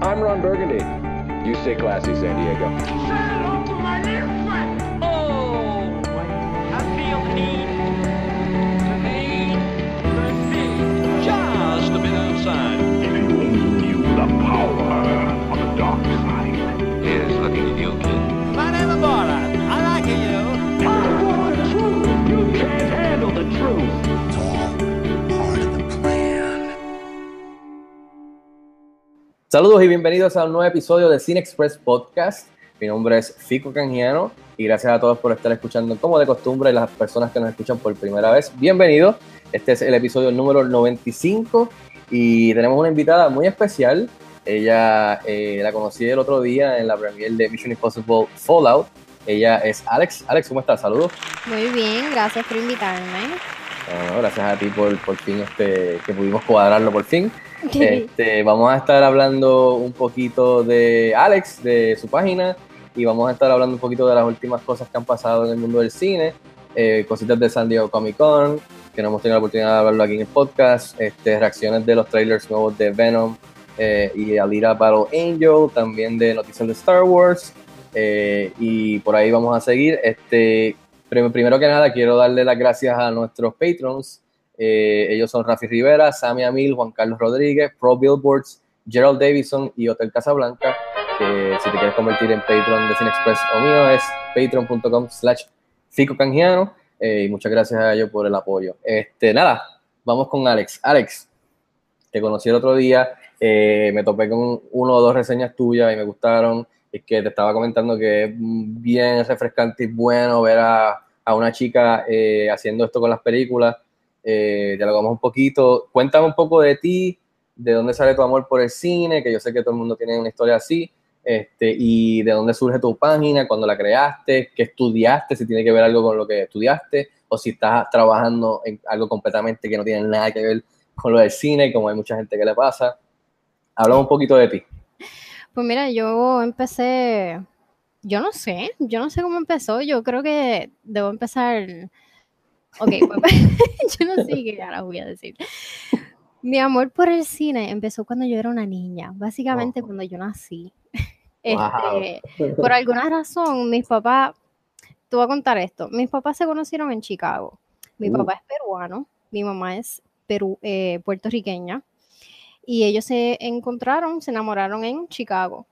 I'm Ron Burgundy. You stay classy, San Diego. Say hello to my little friend. Oh, I feel need, the need, the need, just a bit outside. If you only knew the power of the dark side. Here's looking at you, kid. My name is Borat. I like you. I want the truth. You can't handle the truth. Saludos y bienvenidos a un nuevo episodio de Cine Express Podcast. Mi nombre es Fico Canjiano y gracias a todos por estar escuchando como de costumbre y las personas que nos escuchan por primera vez. Bienvenidos. Este es el episodio número 95 y tenemos una invitada muy especial. Ella eh, la conocí el otro día en la premiere de Mission Impossible Fallout. Ella es Alex. Alex, ¿cómo estás? Saludos. Muy bien, gracias por invitarme. Bueno, gracias a ti por, por fin este, que pudimos cuadrarlo por fin. Este, vamos a estar hablando un poquito de Alex, de su página, y vamos a estar hablando un poquito de las últimas cosas que han pasado en el mundo del cine, eh, cositas de San Diego Comic Con, que no hemos tenido la oportunidad de hablarlo aquí en el podcast, este, reacciones de los trailers nuevos de Venom eh, y Alita Battle Angel, también de noticias de Star Wars, eh, y por ahí vamos a seguir. Este, prim- primero que nada, quiero darle las gracias a nuestros patrons. Eh, ellos son Rafi Rivera, Sammy Amil, Juan Carlos Rodríguez, Pro Billboards, Gerald Davison y Hotel Casablanca. Si te quieres convertir en Patreon de Cine Express o mío es patreon.com slash Fico Canjiano. Eh, y muchas gracias a ellos por el apoyo. Este, nada, vamos con Alex. Alex, te conocí el otro día, eh, me topé con uno o dos reseñas tuyas y me gustaron. Es que te estaba comentando que es bien refrescante y bueno ver a, a una chica eh, haciendo esto con las películas. Eh, dialogamos un poquito. Cuéntame un poco de ti, de dónde sale tu amor por el cine, que yo sé que todo el mundo tiene una historia así, este, y de dónde surge tu página, cuando la creaste, qué estudiaste, si tiene que ver algo con lo que estudiaste, o si estás trabajando en algo completamente que no tiene nada que ver con lo del cine, como hay mucha gente que le pasa. Hablamos un poquito de ti. Pues mira, yo empecé, yo no sé, yo no sé cómo empezó, yo creo que debo empezar, ok, pues, yo no sé qué ahora voy a decir. Mi amor por el cine empezó cuando yo era una niña, básicamente Wow. cuando yo nací. Wow. Este, por alguna razón, mis papás, te voy a contar esto, mis papás se conocieron en Chicago. Mi Uh. papá es peruano, mi mamá es peru, eh, puertorriqueña, y ellos se encontraron, se enamoraron en Chicago.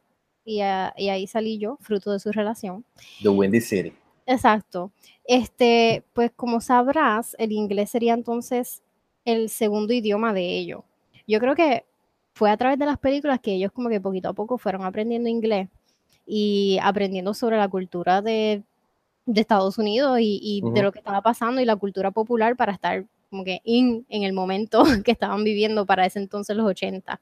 Y, a- y ahí salí yo, fruto de su relación. The Windy City. Exacto. Este, pues como sabrás, el inglés sería entonces el segundo idioma de ellos. Yo creo que fue a través de las películas que ellos como que poquito a poco fueron aprendiendo inglés y aprendiendo sobre la cultura de, de Estados Unidos y, y de lo que estaba pasando y la cultura popular para estar como que in en el momento que estaban viviendo para ese entonces los 80.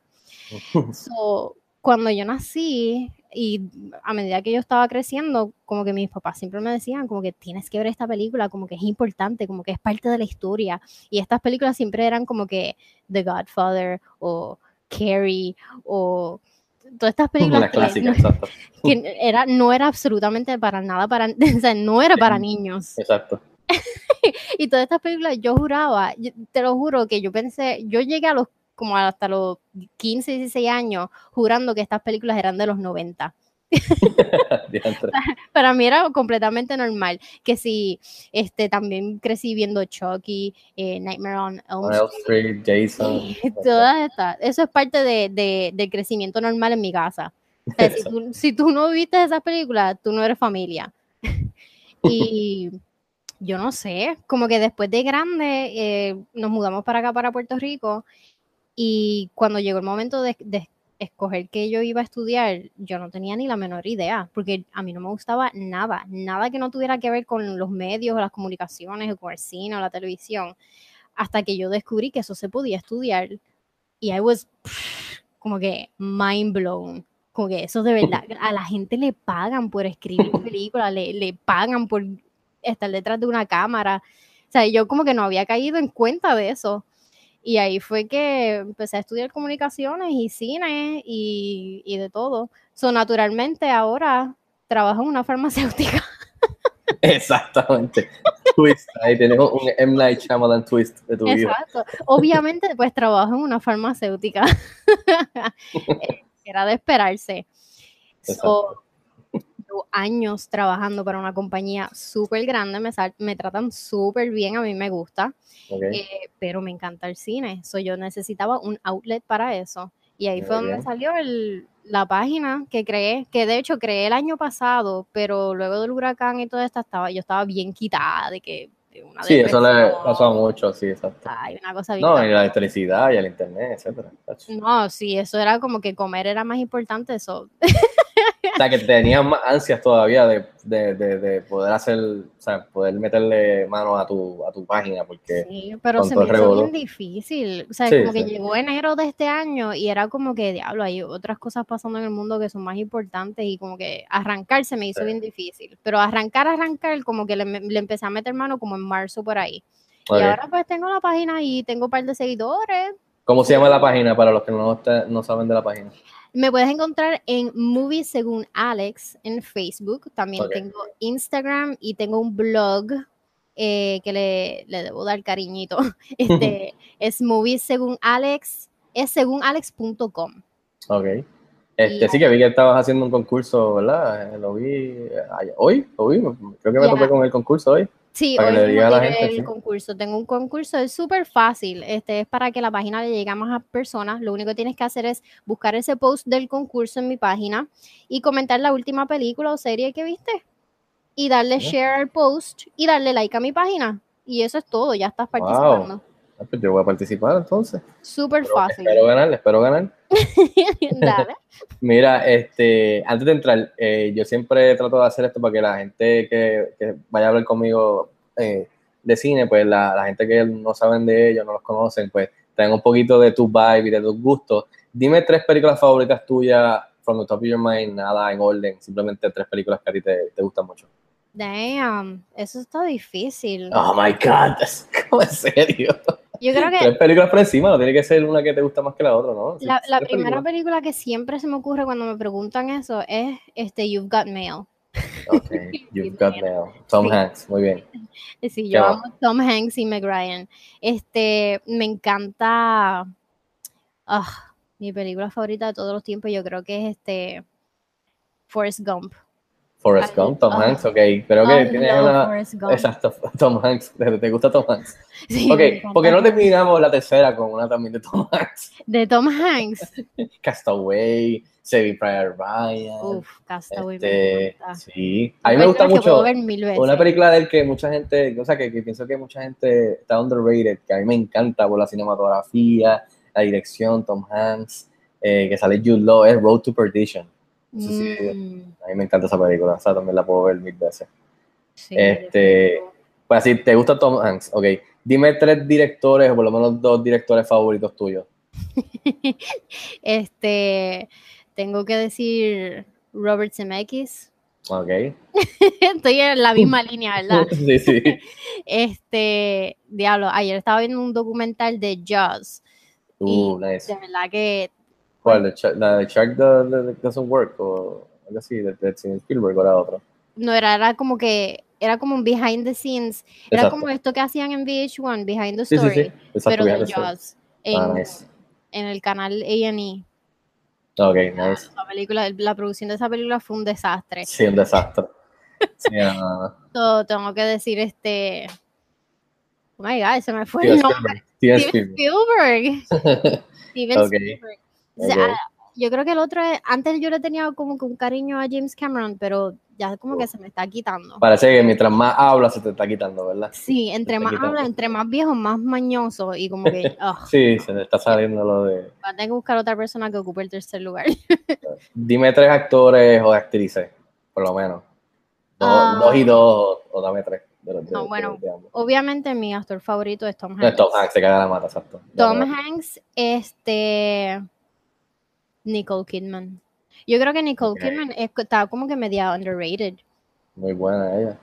So, cuando yo nací y a medida que yo estaba creciendo, como que mis papás siempre me decían como que tienes que ver esta película, como que es importante, como que es parte de la historia. Y estas películas siempre eran como que The Godfather o Carrie o todas estas películas Una que, clásica, no, exacto. que era, no era absolutamente para nada para, o sea, no era para niños. Exacto. Y todas estas películas yo juraba, yo- te lo juro que yo pensé, yo llegué a los como hasta los 15, 16 años jurando que estas películas eran de los 90. Diantre. Para mí era completamente normal. Que si este también crecí viendo Chucky, eh, Nightmare on Elm Street, Jason. todas estas. Eso es parte de, de- del crecimiento normal en mi casa. O sea, si, tú, si tú no viste esas películas, tú no eres familia. Y yo no sé, como que después de grande eh, nos mudamos para acá, para Puerto Rico, y cuando llegó el momento de, de escoger qué yo iba a estudiar, yo no tenía ni la menor idea, porque a mí no me gustaba nada, nada que no tuviera que ver con los medios, o las comunicaciones, o con el cine o la televisión, hasta que yo descubrí que eso se podía estudiar, y I was como que mind blown. Como que eso de verdad, a la gente le pagan por escribir películas, le, le pagan por estar detrás de una cámara. O sea, yo como que no había caído en cuenta de eso. Y ahí fue que empecé a estudiar comunicaciones y cine y, y de todo. So, naturalmente ahora trabajo en una farmacéutica. Exactamente. Twist. Ahí tenemos un M. Night Shyamalan twist de tu vida. Exacto. Obviamente, pues trabajo en una farmacéutica. era de esperarse. Exacto. So, llevo años trabajando para una compañía súper grande, me, sal- me tratan súper bien, a mí me gusta, eh, pero me encanta el cine, so yo necesitaba un outlet para eso. Y ahí fue Muy donde bien. salió el- la página que creé, que de hecho creé el año pasado, pero luego del huracán y todo esto, estaba, yo estaba bien quitada de que una Sí, eso le pasó a muchos, sí, exacto. Ay, una cosa bien No, y la electricidad y el internet, etcétera. No, sí, eso era como que comer era más importante, eso. O sea, que tenías más ansias todavía de, de, de, de poder hacer, o sea, poder meterle mano a tu, a tu página, porque Sí, pero se me hizo bien difícil. O sea, Sí, como que llegó enero de este año y era como que, diablo, hay otras cosas pasando en el mundo que son más importantes y como que arrancar se me hizo Sí. bien difícil. Pero arrancar, arrancar, como que le, le empecé a meter mano como en marzo por ahí. Y ahora pues tengo la página y tengo un par de seguidores. ¿cómo se llama la página para los que no, no saben de la página? Me puedes encontrar en Movies según Alex en Facebook. También tengo Instagram y tengo un blog eh, que le, le debo dar cariñito. Este es Movies según Alex, es según alex.com. Ok. Este, Y- sí que vi que estabas haciendo un concurso, ¿verdad? Eh, Lo vi eh, ayer- hoy, lo vi, creo que me topé con el concurso hoy. Sí, hoy mismo la gente, el sí. concurso. Tengo un concurso, es súper fácil. Este es para que la página le llegue a más personas. Lo único que tienes que hacer es buscar ese post del concurso en mi página y comentar la última película o serie que viste. Y darle share al post y darle like a mi página. Y eso es todo, ya estás participando. Ah, pues yo voy a participar entonces. Súper fácil. Espero ganar, espero ganar. Dale. Mira, este, antes de entrar, eh, yo siempre trato de hacer esto para que la gente que, que vaya a hablar conmigo eh, de cine, pues la, la gente que no saben de ellos, no los conocen, pues tengan un poquito de tu vibe y de tus gustos. Dime tres películas favoritas tuyas, from the top of your mind, nada en orden, simplemente tres películas que a ti te, te gustan mucho. Damn, eso está difícil. Oh my god, es como en serio. Yo creo que Tres películas por encima, no tiene que ser una que te gusta más que la otra, ¿no? Sí, La, primera películas. película que siempre se me ocurre cuando me preguntan eso es este You've Got Mail. Ok, you've got mail. Tom Sí. Hanks, muy bien. Sí, ¿Qué yo amo Tom Hanks y Meg Ryan. Este, me encanta. ah, mi película favorita de todos los tiempos, yo creo que es este Forrest Gump. Forrest I Gump, Tom love- Hanks, ok. Creo que I tienes love una. Forrest. Exacto, Tom Hanks. ¿Te, gusta Tom Hanks? Sí, me Ok, porque no terminamos la tercera con una también de Tom Hanks. De Tom Hanks. Castaway, Saving Private Ryan. Uf, Castaway me este, encanta. sí. A mí me gusta que mucho. Una película del que mucha gente, o sea, que, que pienso que mucha gente está underrated, que a mí me encanta por la cinematografía, la dirección, Tom Hanks, eh, que sale Jude Law, es Road to Perdition. Eso sí, Mm, A mí me encanta esa película, o sea, también la puedo ver mil veces. sí, Este. Pues así, ¿te gusta Tom Hanks? Ok. Dime tres directores, o por lo menos dos directores favoritos tuyos. Este, tengo que decir Robert Zemeckis. Ok. Estoy en la misma línea, ¿verdad? sí, sí. Este, diablo, ayer estaba viendo un documental de Jaws. Uh, Y nice. De verdad que ¿Cuál? ¿La de Shark- ¿La Doesn't Work? ¿O algo así? ¿De, de Steven Spielberg o era otro? no era, era como que era como un behind the scenes. Era Exacto. como esto que hacían en VH1, Behind the Sí, sí, Story, sí. Exacto, pero de story. Jaws. En, Ah, nice. en el canal A&E. Ok, nice. La película, la producción de esa película fue un desastre. Sí, un desastre. Sí, no. So, tengo que decir este. Oh my god, se me fue Steven el nombre. Spielberg. Steven Steven Spielberg. Spielberg. Steven Ok, Spielberg. Yo creo que el otro es, antes yo le tenía como que un cariño a James Cameron, pero ya como que se me está quitando. Parece que mientras más hablas se te está quitando, ¿verdad? Sí, entre más quitando. habla, entre más viejo, más mañoso y como que Sí, se te está saliendo lo de... va a tener que buscar otra persona que ocupe el tercer lugar. Dime tres actores o actrices, por lo menos. Dos, Ah. dos y dos, o, dame tres. de los- No, de- bueno, de. Obviamente mi actor favorito es Tom No, es Hanks. Tom Hanks, se caga la mata, exacto. Tom Dame- Hanks, este Nicole Kidman. Yo creo que Nicole Ok. Kidman es- está como que media underrated. Muy buena ella.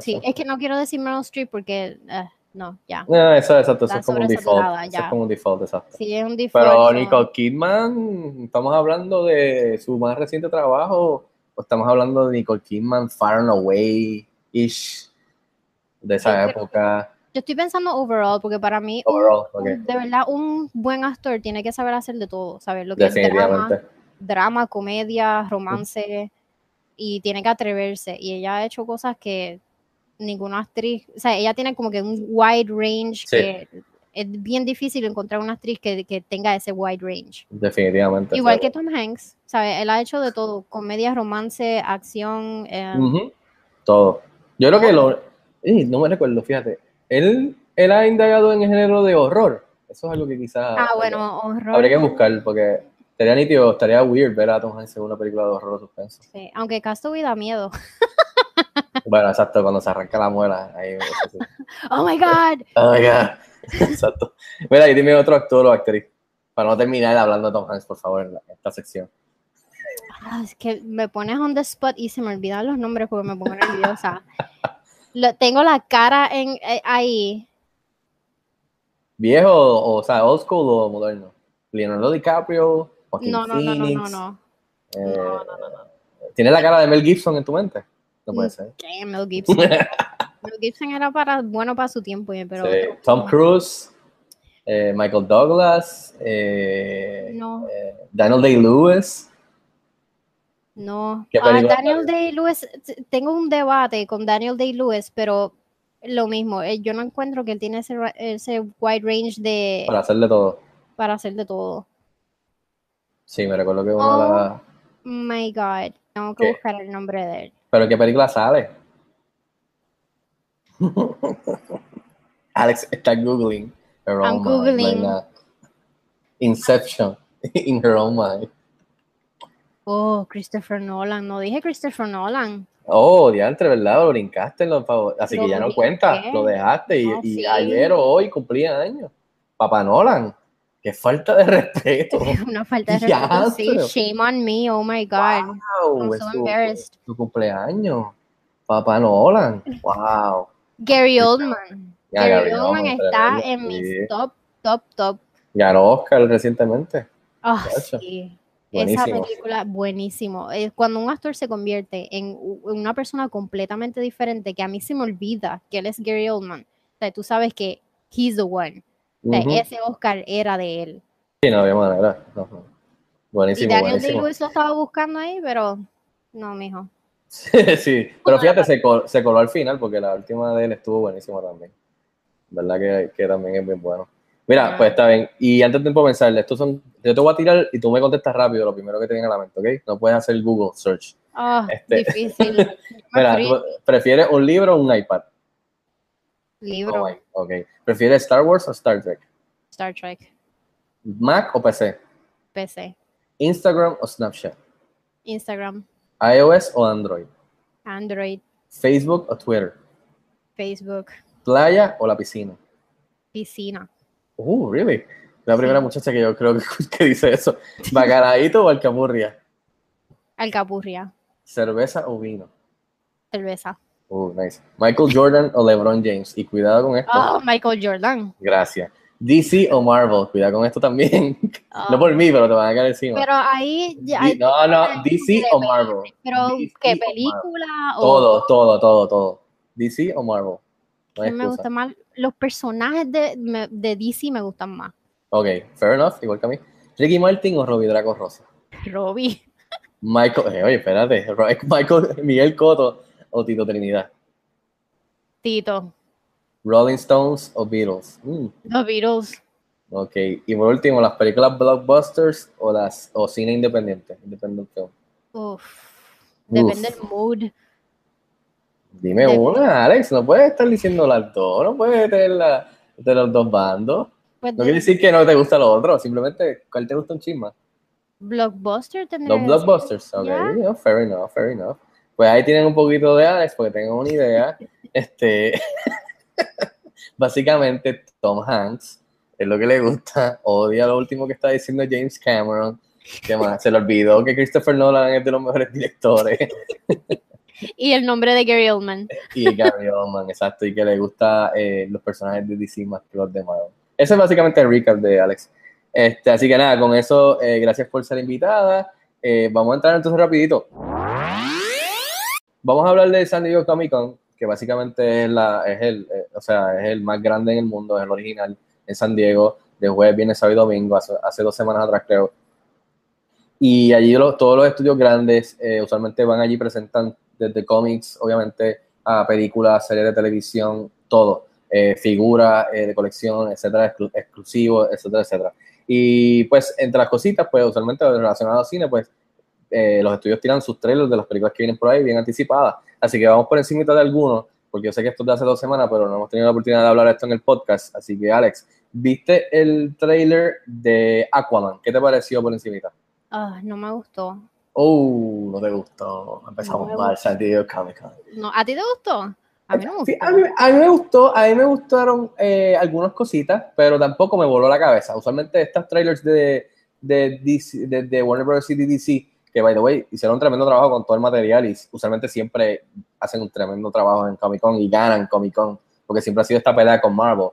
Sí, es que no quiero decir Meryl Streep porque eh, no, ya. No, eso, exacto, eso es como un default. Eso es como un default, exacto. Sí, es un default. Pero Nicole Kidman, ¿estamos hablando de su más reciente trabajo o estamos hablando de Nicole Kidman Far and Away-ish de esa creo- época? Yo estoy pensando overall, porque para mí, Overall, de verdad, un buen actor tiene que saber hacer de todo, saber lo que es drama, drama, comedia, romance y tiene que atreverse. Y ella ha hecho cosas que ninguna actriz, o sea, ella tiene como que un wide range Sí. que es bien difícil encontrar una actriz que, que tenga ese wide range. Definitivamente. Igual que Tom Hanks, ¿sabes? Él ha hecho de todo, comedia, romance, acción. eh. Todo. Yo creo que lo. eh, no me recuerdo, fíjate. Él, él ha indagado en el género de horror. Eso es algo que quizás. Ah, bueno, horror. Habría que buscar, porque estaría nítido, estaría weird ver a Tom Hanks en una película de horror o suspenso. Sí, aunque Castaway da miedo. Bueno, exacto, cuando se arranca la muela. Ahí, eso sí. Oh my God. Oh my God. Exacto. Mira, y dime otro actor o actriz. Para no terminar hablando de Tom Hanks, por favor, en la- esta sección. Ah, es que me pones on the spot y se me olvidan los nombres porque me pongo nerviosa. Lo- tengo la cara en, eh, ahí. ¿Viejo o, o sea, old school o moderno? Leonardo DiCaprio, Joaquin No, no, no, no, no, Phoenix, no. eh, No, no, no, no. ¿Tienes la cara de Mel Gibson en tu mente? No puede ser. ¿Qué? Mel Gibson. Mel Gibson era para, bueno para su tiempo, eh, pero Sí. otro- Tom Cruise, eh, Michael Douglas, eh, No, eh, Daniel Day-Lewis. No. ¿Qué Ah, Daniel Day-Lewis, tengo un debate con Daniel Day-Lewis, pero lo mismo, eh, yo no encuentro que él tiene ese, ese wide range de Para hacerle todo. para hacer de todo. Sí, me recuerdo que una Oh. de las... My God, tengo que ¿Qué? buscar el nombre de él. ¿Pero qué película sale? Alex está googling her I'm own mind googling. now. Inception in her own mind. Oh, Christopher Nolan, no dije Christopher Nolan. Oh, diantre, ¿verdad? Lo brincaste en los favor- Así Lo que ya no cuenta, lo dejaste y, sí. ayer o hoy cumplía años. Papá Nolan, qué falta de respeto. Una falta de respeto, sí. Shame on me, oh my God. Wow, I'm so tu, embarrassed. tu cumpleaños. Papá Nolan, wow. Gary Oldman. Ya, Gary Gary Oldman está en sí. mis top, top, top. Ganó Oscar recientemente. Ah, Chacho. sí. Buenísimo. Esa película, buenísimo. Eh, Cuando un actor se convierte en una persona completamente diferente, que a mí se me olvida que él es Gary Oldman, o sea, tú sabes que he's the one. O sea. Ese Oscar era de él. Sí, no había manera. No, no. Y Buenísimo, Daniel buenísimo. Lo estaba buscando ahí, pero no, mijo. sí, pero fíjate, se, col- se coló al final porque la última de él estuvo buenísima también. ¿Verdad que, que también es bien bueno? Mira, pues está bien. Y antes de pensarle, estos son, yo te voy a tirar y tú me contestas rápido lo primero que te venga a la mente, ¿ok? No puedes hacer Google search. Ah, Este- difícil. Mira, fui- ¿tú ¿prefieres un libro o un iPad? libro, Oh, ok. ¿Prefieres Star Wars o Star Trek? Star Trek, ¿Mac o PC? PC, ¿Instagram o Snapchat? Instagram, ¿iOS o Android? Android, ¿Facebook o Twitter? Facebook, ¿Playa o la piscina? piscina. Uh, really? La primera Sí. muchacha que yo creo que, que dice eso. ¿Bacalaíto o alcapurria? Alcapurria, ¿Cerveza o vino? cerveza. Uh, nice. ¿Michael Jordan o LeBron James? Y cuidado con esto. Oh, Michael Jordan. Gracias. ¿DC o Marvel? Cuidado con esto también. Oh, no por mí, pero te van a caer encima. Pero ahí, ya- ahí no, no, DC o. Marvel. Pero, DC ¿qué o película? O, Todo, todo, todo, todo. ¿DC o Marvel? No hay ¿qué me excusa. gusta más? Los personajes de, de DC me gustan más. Ok, fair enough, igual que a mí. ¿Ricky Martin o Robbie Draco Rosa? Robbie. Michael, eh, oye, espérate. Michael, Miguel Cotto o Tito Trinidad. Tito. Rolling Stones o Beatles. Mm, Los Beatles. ok, y por último, las películas blockbusters o las o cine independiente. Independent film. Uf. Depende Uf. del mood. Dime una, Alex. No puedes estar diciendo las dos. No puedes tener la, de los dos bandos. Pues No de- quiere decir que no te gusta lo otro. Simplemente, ¿cuál te gusta un chisma? Blockbuster tendría Los blockbusters, ok, fair enough, fair enough. Pues ahí tienen un poquito de Alex, porque tengo una idea. Este, básicamente, Tom Hanks es lo que le gusta, odia lo último que está diciendo James Cameron. ¿Qué más? Se le olvidó que Christopher Nolan es de los mejores directores Y el nombre de Gary Oldman. y Gary Oldman, exacto, y que le gusta eh, los personajes de DC más que los de Marvel. Ese es básicamente el recap de Alex. Este, así que nada, con eso, eh, gracias por ser invitada. Eh, vamos a entrar entonces rapidito. Vamos a hablar de San Diego Comic Con, que básicamente es, la, es, el, o sea, es el más grande en el mundo, es el original en San Diego, de jueves, viernes, sábado y domingo, hace, hace dos semanas atrás creo. Y allí todos los estudios grandes usualmente van allí, presentan desde cómics, obviamente, a películas, series de televisión, todo. Eh, figuras eh, de colección, etcétera, exclu- exclusivos, etcétera, etcétera. Y pues entre las cositas, pues usualmente relacionadas al cine, pues eh, los estudios tiran sus trailers de las películas que vienen por ahí bien anticipadas. Así que vamos por encima de algunos, porque yo sé que esto es de hace dos semanas, pero no hemos tenido la oportunidad de hablar esto en el podcast. Así que, Alex, ¿viste el trailer de Aquaman? ¿Qué te pareció por encimita? Ah, no me gustó. Oh, no te gustó. Empezamos No mal, gustó. Comic Con. No, ¿A ti te gustó? A mí no me Sí, gustó. a, mí, a mí me gustó, a mí me gustaron eh, algunas cositas, pero tampoco me voló la cabeza. Usualmente estos trailers de, de, DC de, de Warner Bros. y DC, que by the way, hicieron un tremendo trabajo con todo el material y usualmente siempre hacen un tremendo trabajo en Comic Con y ganan Comic Con, porque siempre ha sido esta pelea con Marvel,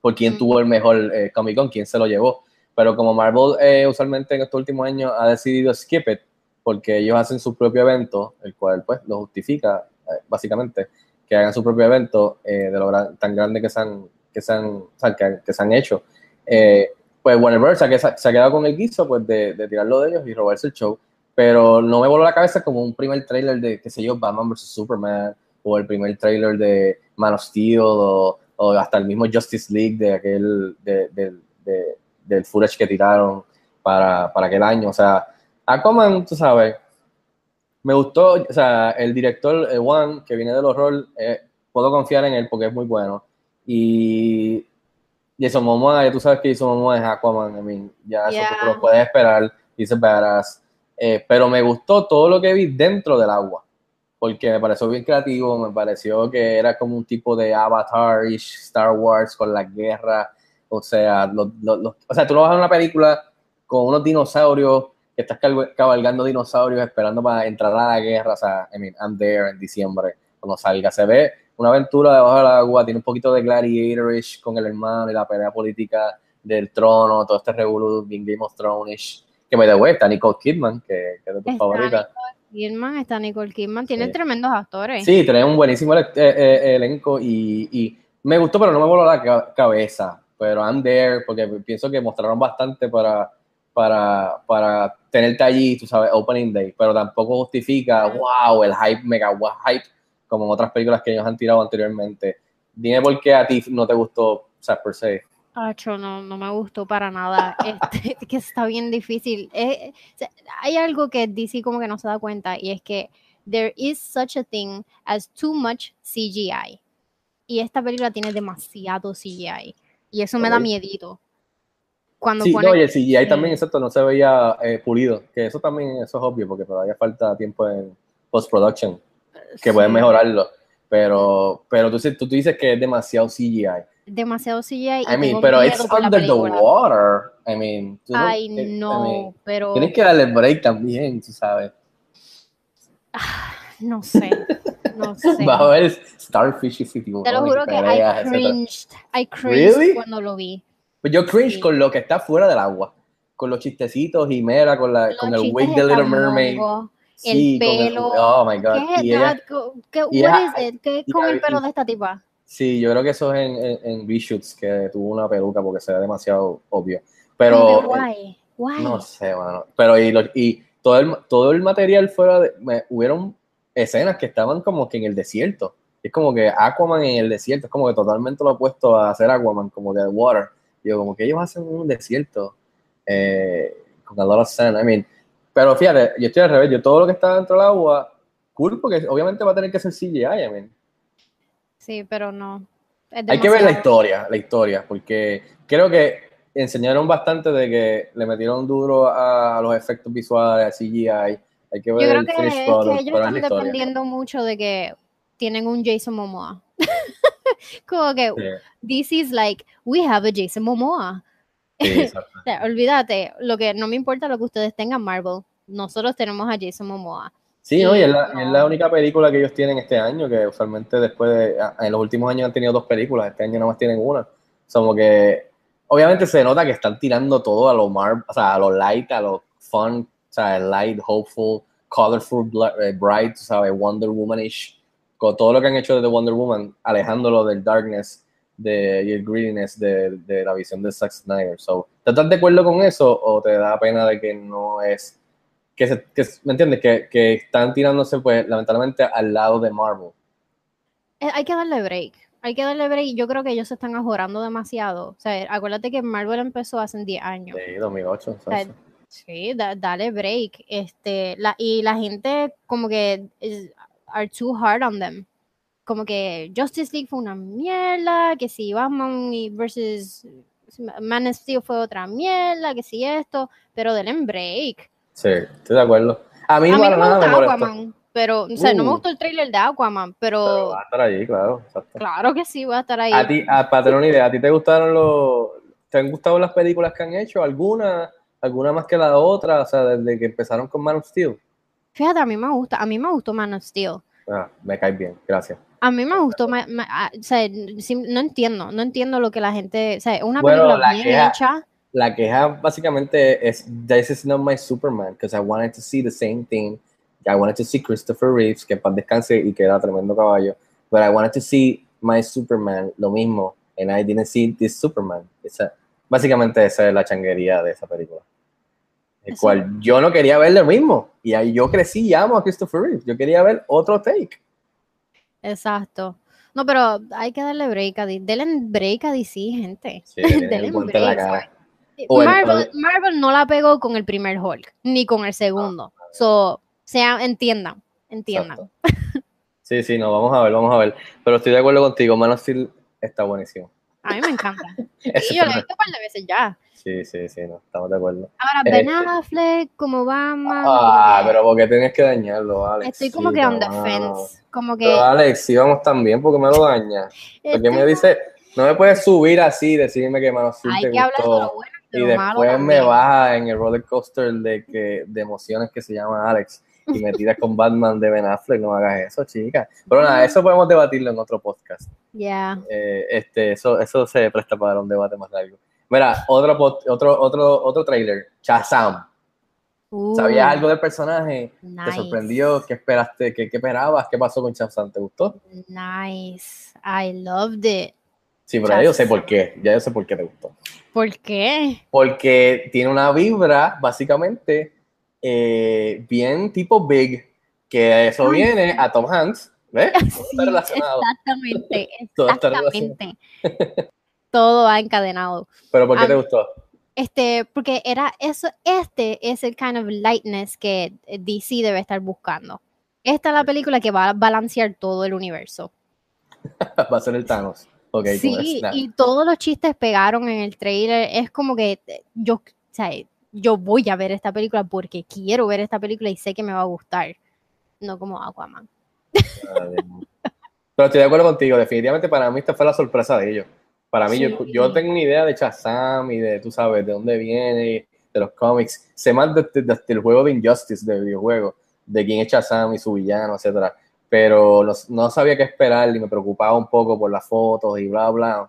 por quién Mm. tuvo el mejor eh, Comic Con, quién se lo llevó. Pero como Marvel eh, usualmente en estos últimos años ha decidido skip it, porque ellos hacen su propio evento, el cual pues lo justifica eh, básicamente que hagan su propio evento eh, de lo gran- tan grande que se han, que se han, que, se han hecho. Eh, pues Warner Bros. se ha, quedado con el guiso pues, de, tirarlo de ellos y robarse el show. Pero no me voló la cabeza como un primer trailer de, qué sé yo, Batman vs. Superman, o el primer trailer de Man of Steel, o, hasta el mismo Justice League de aquel, de- de- del footage que tiraron para, para aquel año. O sea, Aquaman, tú sabes, me gustó, o sea, el director eh, Juan, que viene del horror, eh, puedo confiar en él porque es muy bueno. Y Jason Momoa, ya tú sabes que Jason Momoa es Aquaman, I mean, ya Yeah. eso tú lo puedes esperar, dice badass. Eh, pero me gustó todo lo que vi dentro del agua, porque me pareció bien creativo, me pareció que era como un tipo de Avatar-ish, Star Wars con la guerra, o sea, los- los- los- o sea, tú no vas a una película con unos dinosaurios que estás cabalgando dinosaurios esperando para entrar a la guerra, o sea, I mean, I'm there en diciembre, cuando salga, se ve una aventura debajo del agua, tiene un poquito de gladiatorish con el hermano y la pelea política del trono, todo este revolú bien Game of Thrones, que the way, está Nicole Kidman, que, que es de tus Está favoritas. Kidman, está Nicole Kidman, tiene Sí. tremendos actores. Sí, tenés un buenísimo ele- eh, eh, elenco y, y me gustó, pero no me voló la ca- cabeza. Pero I'm there porque pienso que mostraron bastante para, para, para tenerte allí, tú sabes, Opening Day, pero tampoco justifica, wow, el hype, mega wow, hype, como en otras películas que ellos han tirado anteriormente. Dime por qué a ti no te gustó, o sea, per se. Acho, no, no me gustó para nada. Este, que está bien difícil. Eh, sea, hay algo que DC como que no se da cuenta y es que there is such a thing as too much CGI. Y esta película tiene demasiado CGI. Y eso me da miedito. Cuando Sí, ponen- no, y el CGI sí. también, exacto, no se veía eh, pulido, que eso también, eso es obvio, porque todavía falta tiempo en post-production. que pueden Sí, mejorarlo. Pero, pero tú, tú, dices que es demasiado CGI. Demasiado CGI. I mean, pero la under the water. I mean, no- Ay, eh, I no, mean, pero tienes que darle break también, tú sabes. no sé. No sé. Va a haber Starfish y Te lo juro que I cringed. I cringed Really? cuando lo vi. Pues yo cringe Sí. con lo que está fuera del agua. Con los chistecitos y Mera, con, la, con el wig de Little Mermaid. Sí, el pelo. oh my god. ¿Qué Y es ella- ¿Qué, y ella-? ¿Qué es con el pelo de esta tipa? Sí, yo creo que eso es en, en, en reshoots, que tuvo una peluca porque se ve demasiado obvio. Pero, Why? Why? no sé, mano. Pero y, lo- y todo, el, todo el material fuera de... Me, hubieron escenas que estaban como que en el desierto. Es como que Aquaman en el desierto, es como que totalmente lo opuesto a hacer Aquaman, como que water. Como que ellos hacen un desierto eh, con a lot of sand. I mean, pero fíjate, yo estoy al revés, yo todo lo que está dentro del agua, cool, porque obviamente va a tener que ser CGI, I mean. Sí, pero no. Hay que ver la historia, la historia, porque creo que enseñaron bastante de que le metieron duro a, los efectos visuales, a CGI. Hay que ver Yo creo el que, es product, que ellos están dependiendo mucho de que tienen un Jason Momoa. Como que this is like, we have a Jason Momoa. Sí. O sea, olvídate, lo que no me importa lo que ustedes tengan Marvel. Nosotros tenemos a Jason Momoa. Sí, y es la, es la única película que ellos tienen este año, que usualmente después de, a- en los últimos años han tenido dos películas, este año nada más tienen una. Como que, obviamente se nota que están tirando todo a lo mar, o sea, a lo light, a lo fun, o sea, light, hopeful, colorful, eh, bright, tú sabes, Wonder Womanish, con todo lo que han hecho desde Wonder Woman, alejándolo del darkness de, y el greediness de, de la visión de Zack Snyder. So, ¿Tú ¿Estás de acuerdo con eso o te da pena de que no es, que, se- que ¿me entiendes? Que, que están tirándose, pues, lamentablemente al lado de Marvel. Eh, Hay que darle break. Hay que darle break. Yo creo que ellos se están ajorando demasiado. O sea, acuérdate que Marvel empezó hace 10 años. Sí, 2008. O sea. Sí, da- dale break. Este, la, y la gente como que is- are too hard on them. Como que Justice League fue una mierda, que si Batman versus Man of Steel fue otra mierda, que si esto, pero denle break. Sí, estoy de acuerdo. A mí, A mí no me nada me gusta. Aquaman, pero, o sea, no me Uh. gustó el trailer de Aquaman, Pero pero va a estar ahí, claro. exacto. claro que sí, voy a estar ahí. A ti, a, para tener una idea, ¿a ti te gustaron los, te han gustado las películas que han hecho? ¿Alguna? ¿Alguna más que la otra? O sea, desde que empezaron con Man of Steel. Fíjate, a mí me gusta, a mí me gustó Man of Steel. Ah, me caes bien, gracias. A mí me gustó, ma- ma- ah, o sea, no entiendo, no entiendo lo que la gente, o sea, una Bueno, película la bien queja- hecha. La queja básicamente es, this is not my Superman, because I wanted to see the same thing. I wanted to see Christopher Reeves, que paz descanse y que era tremendo caballo. But I wanted to see my Superman, lo mismo, and I didn't see this Superman. Esa- básicamente esa es la changuería de esa película. El cual yo no quería ver lo mismo. Y ahí yo crecí y amo a Christopher Reeves. Yo quería ver otro take. Exacto. No, pero hay que darle break a DC. Denle break a DC, gente. Sí, Denle la break, Marvel, Marvel no la pegó con el primer Hulk, ni con el segundo. So, sea, entiendan, entiendan. Exacto. Sí, sí, no, vamos a ver, vamos a ver. Pero estoy de acuerdo contigo, Man of Steel está buenísimo. A mí me encanta. Y yo la he visto un par de veces ya. Sí, sí, sí, no, estamos de acuerdo. Ahora, Eh, Ben Affleck como Batman. Ah, pero ¿por qué tienes que dañarlo, Alex? Estoy como que on the mano. fence. Como que. Pero Alex, si vamos tan bien, ¿por qué me lo dañas? ¿Por qué me dice, no me puedes subir así, decirme que Man of Steel Hay te que hablar de lo bueno y y de lo malo después me baja en el roller coaster de, que, de emociones que se llama Alex y me tiras con Batman de Ben Affleck, no hagas eso, chica. Pero nada, eso podemos debatirlo en otro podcast. Ya. Eh, este, eso, eso se presta para un debate más largo. Mira, otro, otro, otro, otro trailer, Shazam. Uh, ¿Sabías algo del personaje? ¿Te nice. sorprendió? ¿Qué esperaste? ¿Qué, qué esperabas? ¿Qué pasó con Shazam? ¿Te gustó? Nice. I loved it. Sí, pero ya yo sé por qué. Ya yo sé por qué te gustó. ¿Por qué? Porque tiene una vibra, básicamente, eh, bien tipo Big, que eso viene a Tom Hanks. ¿Ves? Todo está relacionado. exactamente. Todo está Exactamente. Todo va encadenado. Pero ¿por qué te Am- gustó? Este, porque era eso, este es el kind of lightness que DC debe estar buscando. Esta es la película que va a balancear todo el universo. Va a ser el Thanos. Ok, con sí, y todos los chistes pegaron en el trailer. Es como que eh, yo, o sea, yo voy a ver esta película porque quiero ver esta película y sé que me va a gustar. No como Aquaman. Pero estoy de acuerdo contigo, definitivamente para mí esta fue la sorpresa de ellos. Para mí, yo, Sí. yo tengo una idea de Shazam y de, tú sabes, de dónde viene, de los cómics. Sé más de- de- de- del juego de Injustice, del videojuego, de quién es Shazam y su villano, etcétera. Pero no, no sabía qué esperar y me preocupaba un poco por las fotos y bla, bla.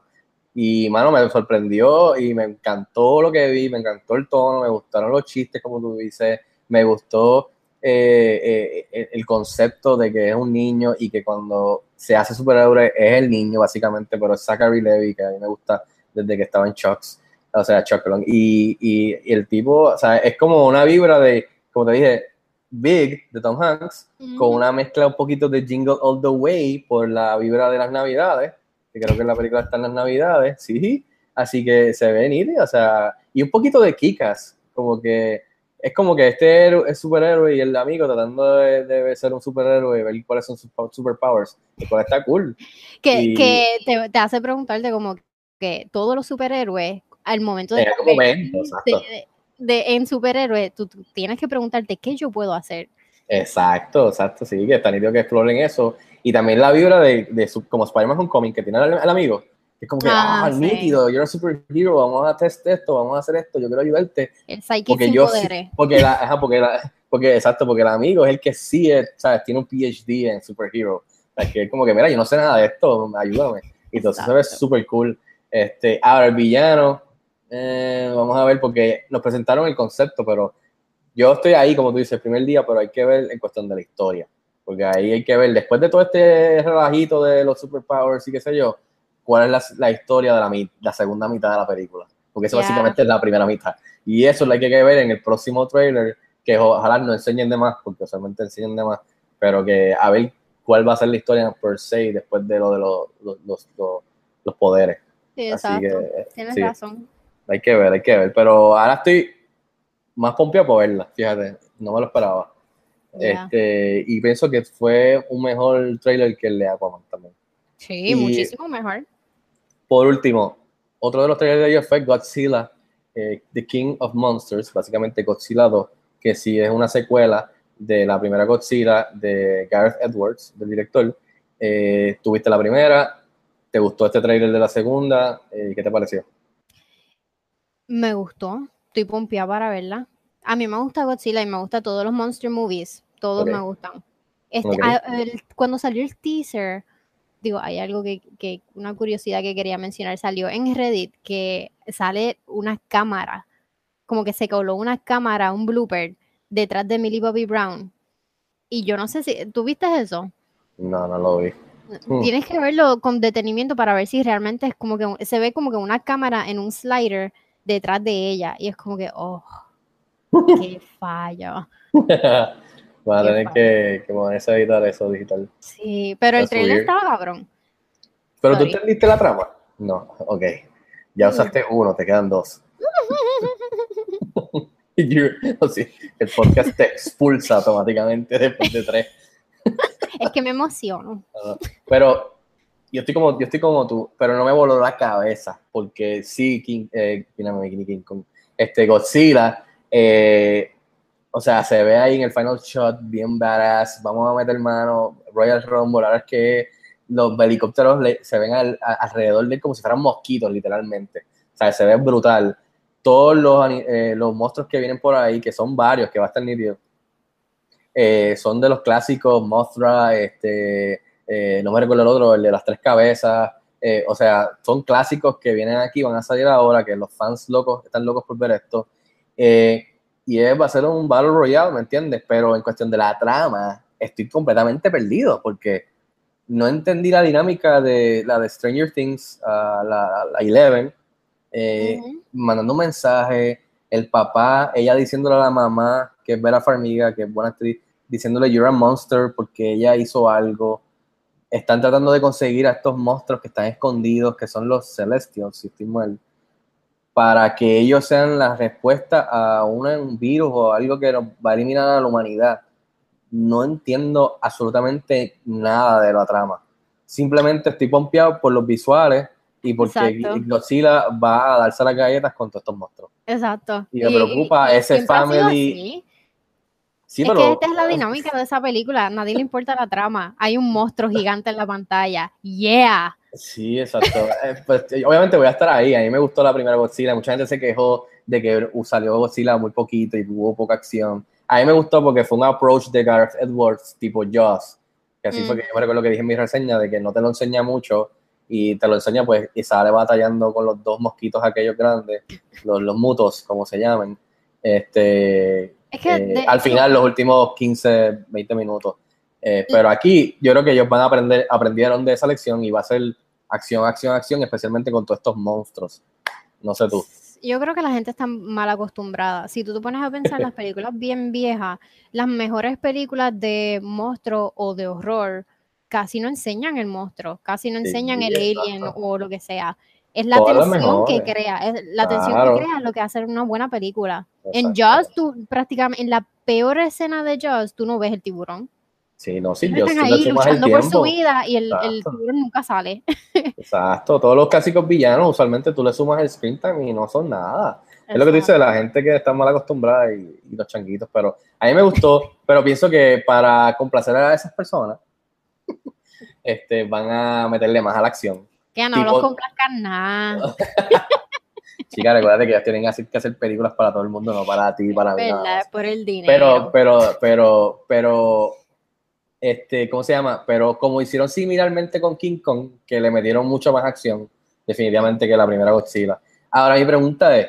Y, mano, me sorprendió y me encantó lo que vi, me encantó el tono, me gustaron los chistes, como tú dices, me gustó eh, eh, el- concepto de que es un niño y que cuando se hace superhéroe es el niño, básicamente, pero es Zachary Levy, que a mí me gusta desde que estaba en Chucks, o sea, Chuck Long. Y, y, y el tipo, o sea, es como una vibra de, como te dije, Big, de Tom Hanks, con una mezcla un poquito de Jingle All the Way por la vibra de las Navidades, que creo que en la película están las Navidades, sí, así que se ve nítida, o sea, y un poquito de Kikas, como que es como que este héroe es superhéroe y el amigo tratando de, de ser un superhéroe y ver cuáles son sus po- superpowers, el cual está cool. Que, Y- que te, te hace preguntarte como que todos los superhéroes, al momento de, En algún convertirse momento, exacto. de- de- en superhéroe, tú, tú tienes que preguntarte qué yo puedo hacer. Exacto, exacto, sí, que está nítido que exploren eso. Y también la vibra de, de su, como Spider-Man Homecoming, que tiene al, al amigo, que es como que, Ah, ah, sí. nítido, you're a superhero, vamos a test esto, vamos a hacer esto, yo quiero ayudarte. El Porque sin yo poderes. porque la, ajá, porque la, porque exacto, porque el amigo es el que sí es, ¿sabes? Tiene un PhD en superhero. O sea, que es como que, mira, yo no sé nada de esto, ayúdame. Y entonces se ve Exacto. súper cool. Este, ahora el villano, eh, vamos a ver, porque nos presentaron el concepto, pero yo estoy ahí, como tú dices, el primer día, pero hay que ver en cuestión de la historia. Porque ahí hay que ver, después de todo este relajito de los superpowers y qué sé yo, cuál es la, la historia de la, la segunda mitad de la película. porque eso Ya. básicamente es la primera mitad. Y eso lo hay que ver en el próximo trailer, que ojalá no enseñen de más, porque usualmente enseñan de más, pero que a ver cuál va a ser la historia per se después de lo de los, los, los, los- los poderes. Sí, Así exacto. que, Tienes sí. razón. Hay que ver, hay que ver. Pero ahora estoy más pompeado por verla, fíjate, no me lo esperaba. Este, y pienso que fue un mejor trailer que el de Aquaman también. Sí, y- muchísimo mejor. Por último, otro de los trailers de ellos fue Godzilla, eh, The King of Monsters, básicamente Godzilla 2, que sí es una secuela de la primera Godzilla de Gareth Edwards, del director. Eh, Tuviste la primera, ¿te gustó este trailer de la segunda? Eh, ¿Qué te pareció? Me gustó. Estoy pompeada para verla. A mí me gusta Godzilla y me gusta todos los monster movies. Todos me gustan. Este, Ok. a- el- cuando salió el teaser, digo, hay algo que, que- una curiosidad que quería mencionar. Salió en Reddit que sale una cámara, como que se coló una cámara, un blooper, detrás de Millie Bobby Brown. Y yo no sé si, ¿tú viste eso? No, no lo vi. Hmm. Tienes que verlo con detenimiento para ver si realmente es como que se ve como que una cámara en un slider detrás de ella y es como que, oh, qué fallo. Van a tener que, que ponerse a editar eso digital. Sí, pero el trailer estaba cabrón. ¿Pero tú entendiste la trama? No, ok. Ya usaste uno, te quedan dos. O sí, el podcast te expulsa automáticamente después de tres. Es que me emociono. Pero yo estoy como, yo estoy como tú, pero no me voló la cabeza, porque sí, King, eh, King, King Kong, este Godzilla, eh, o sea, se ve ahí en el final shot bien badass, vamos a meter mano, Royal Rumble, ahora es que los helicópteros se ven alrededor de él como si fueran mosquitos, literalmente. O sea, se ve brutal. Todos los, eh, los monstruos que vienen por ahí, que son varios, que va a estar nítido, eh, son de los clásicos, Mothra, este, no me recuerdo el otro, el de las tres cabezas, o sea, son clásicos que vienen aquí, van a salir ahora, que los fans locos están locos por ver esto. Eh, y es, va a ser un Battle Royale, ¿me entiendes? Pero en cuestión de la trama, estoy completamente perdido, porque no entendí la dinámica de la de Stranger Things, ah, la, la Eleven, eh, Ujú. mandando un mensaje, el papá, ella diciéndole a la mamá, que es Vera Farmiga, que es buena actriz, diciéndole you're a monster porque ella hizo algo. Están tratando de conseguir a estos monstruos que están escondidos, que son los Celestials, si estoy mal, para que ellos sean la respuesta a un virus o algo que nos va a eliminar a la humanidad. No entiendo absolutamente nada de la trama. Simplemente estoy pompeado por los visuales y porque. Godzilla va a darse las galletas con todos estos monstruos. Exacto. Y me preocupa ese ha sido family-. Sí, es pero que esta es la dinámica de esa película. A nadie le importa la trama. Hay un monstruo gigante en la pantalla. Yeah. Sí, exacto. Eh, pues, eh, obviamente voy a estar ahí. A mí me gustó la primera Godzilla. Mucha gente se quejó de que salió Godzilla muy poquito y hubo poca acción. A mí me gustó porque fue un approach de Gareth Edwards tipo Jaws. Que así Mm. fue que yo me recuerdo que dije en mi reseña de que no te lo enseña mucho y te lo enseña pues y sale batallando con los dos mosquitos aquellos grandes, los, los mutos, como se llaman. Este, Es que eh, al final, los últimos 15, 20 minutos. Eh, pero aquí yo creo que ellos van a aprender, aprendieron de esa lección y va a ser acción, acción, acción, especialmente con todos estos monstruos. No sé tú. Yo creo que la gente está mal acostumbrada. Si tú te pones a pensar las películas bien viejas, las mejores películas de monstruo o de horror casi no enseñan el monstruo, casi no Sí, enseñan el exacto. alien o lo que sea. Es la Todas tensión que crea, es la tensión Claro. que crea lo que hace una buena película. En Exacto. Jaws, tú prácticamente, en la peor escena de Jaws, tú no ves el tiburón. Sí, no, sí, Ellos yo están sí le ahí sumas el luchando por su vida y el, el tiburón nunca sale. Exacto, todos los clásicos villanos, usualmente tú le sumas el screen time y no son nada. Es lo que dice la gente que está mal acostumbrada y, y los changuitos, pero a mí me gustó, pero pienso que para complacer a esas personas, este, van a meterle más a la acción. Que no Tipo- los complazcan nada. Chica, recuerda que ellas tienen que hacer, que hacer películas para todo el mundo, no para ti, para mí. ¿Verdad? Por el dinero. Pero, pero, pero, pero, este, ¿cómo se llama? Pero como hicieron similarmente con King Kong, que le metieron mucho más acción, definitivamente que la primera Godzilla. Ahora mi pregunta es,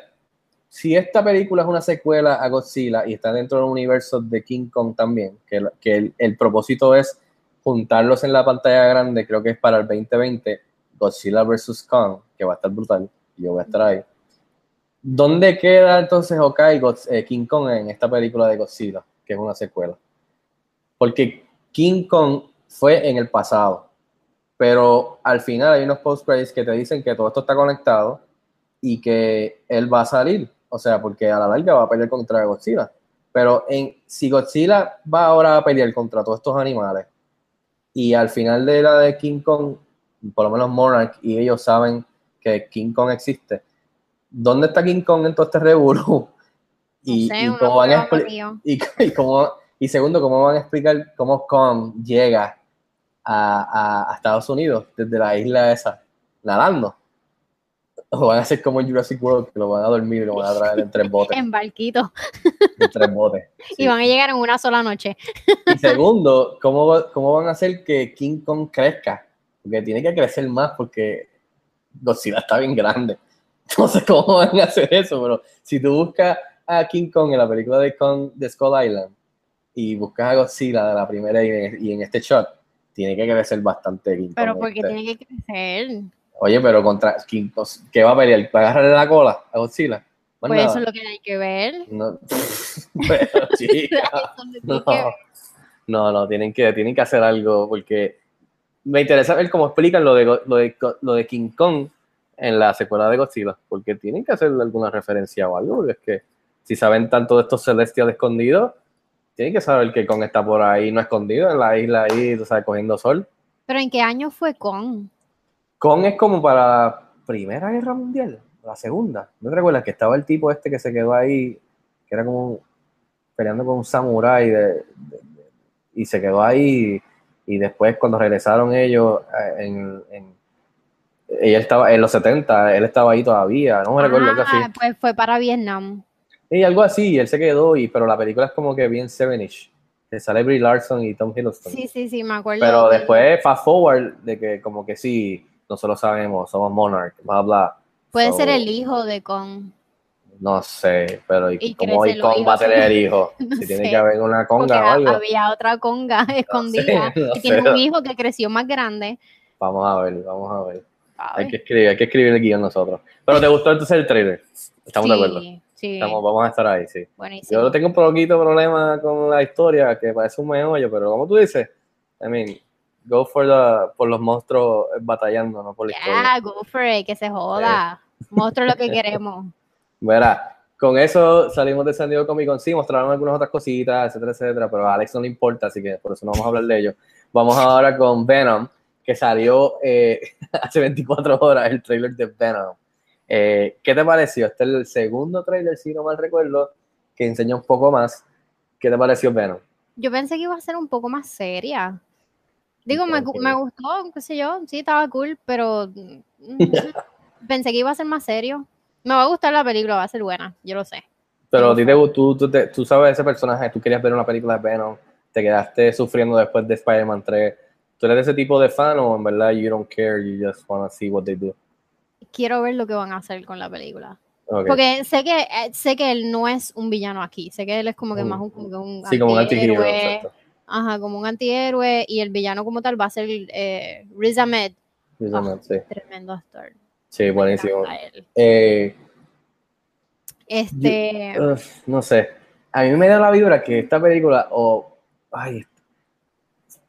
si esta película es una secuela a Godzilla y está dentro del universo de King Kong también, que, que el, propósito es juntarlos en la pantalla grande, creo que es para el 2020, Godzilla vs. Kong, que va a estar brutal, yo voy a estar ahí. ¿Dónde queda entonces Okai Godz- eh, King Kong en esta película de Godzilla, que es una secuela? Porque King Kong fue en el pasado, pero al final hay unos post credits que te dicen que todo esto está conectado y que él va a salir, o sea, porque a la larga va a pelear contra Godzilla. Pero en, si Godzilla va ahora a pelear contra todos estos animales y al final de la de King Kong, por lo menos Monarch y ellos saben que King Kong existe, ¿dónde está King Kong en todo este revolú? Y, sé, cómo van a y, y cómo- y segundo, ¿cómo van a explicar cómo Kong llega a, a- a Estados Unidos desde la isla esa, nadando? O van a hacer como en Jurassic World, que lo van a dormir y lo van a traer en tres botes. En barquito. en tres botes. Sí. Y van a llegar en una sola noche. Y segundo, ¿cómo, ¿cómo van a hacer que King Kong crezca? Porque tiene que crecer más porque Godzilla está bien grande. No sé cómo van a hacer eso, pero si tú buscas a King Kong en la película de, Kong, de Skull Island y buscas a Godzilla de la primera y en, y en este shot, tiene que crecer bastante King Pero Kong, porque ¿viste? tiene que crecer. Oye, pero contra King Kong, ¿qué va a pelear? ¿Va a agarrarle la cola a Godzilla? Más Pues nada. eso es lo que hay que ver. No. Pero, chica. No, no, no, tienen que, tienen que hacer algo porque me interesa ver cómo explican lo de, lo de, lo de King Kong en la secuela de Godzilla, porque tienen que hacer alguna referencia o algo, porque es que si saben tanto de estos celestials escondidos, tienen que saber que Kong está por ahí, no escondido, en la isla ahí, tú sabes, cogiendo sol. Pero ¿en qué año fue con? Kong es como para la Primera Guerra Mundial, la Segunda. ¿No te recuerdas que estaba el tipo este que se quedó ahí, que era como peleando con un samurái de- de- de- y se quedó ahí y después cuando regresaron ellos eh, en, en- ella estaba en los 70, él estaba ahí todavía, no me recuerdo algo así. Ah, pues fue para Vietnam. Y algo así, y él se quedó, y, pero la película es como que bien Sevenish, que sale Brie Larson y Tom Hiddleston. Sí, sí, sí, me acuerdo. Pero de- después, fast forward, de que como que sí, nosotros sabemos, somos Monarch, bla, bla. Puede So, ser el hijo de Kong. No sé, pero ¿y Y cómo los Icon va a tener hijo? No si tiene que haber una conga o algo. había otra conga escondida. no que tiene un hijo que creció más grande. Vamos a ver, vamos a ver. Hay que escribir, hay que escribir el guion nosotros. Pero ¿te gustó entonces el trailer? Estamos de acuerdo. Sí, sí, Estamos, vamos a estar ahí, sí. buenísimo. Yo tengo un poquito problema con la historia, que parece un meollo, pero como tú dices, I mean, go for the, por los monstruos batallando, no por la historia. Ya, go for it, que se joda. Muestra lo que queremos. Verá, con eso salimos de San Diego Comic Con, sí, mostraron algunas otras cositas, etcétera, etcétera, pero a Alex no le importa, así que por eso no vamos a hablar de ello. Vamos ahora con Venom, que salió eh, hace 24 horas el trailer de Venom. Eh, ¿Qué te pareció? Este es el segundo trailer, si no mal recuerdo, que enseña un poco más. ¿Qué te pareció Venom? Yo pensé que iba a ser un poco más seria. Digo, me, me gustó, qué sé yo, sí, estaba cool, pero pensé que iba a ser más serio. Me va a gustar la película, va a ser buena, yo lo sé. Pero a ti te gu- tú, tú, te- tú sabes ese personaje, tú querías ver una película de Venom, te quedaste sufriendo después de Spider-Man 3. ¿Tú eres ese tipo de fan o en verdad you don't care, you just wanna see what they do? Quiero ver lo que van a hacer con la película. Porque sé que eh, sé que él no es un villano aquí, sé que él es como que Mm. más un, como que un Sí, como un antihéroe. Ajá, como un antihéroe y el villano como tal va a ser eh, Riz Ahmed, Precisamente, sí. tremendo actor. Sí, buenísimo. Eh, Este, uf, no sé. A mí me da la vibra que esta película, o. ay,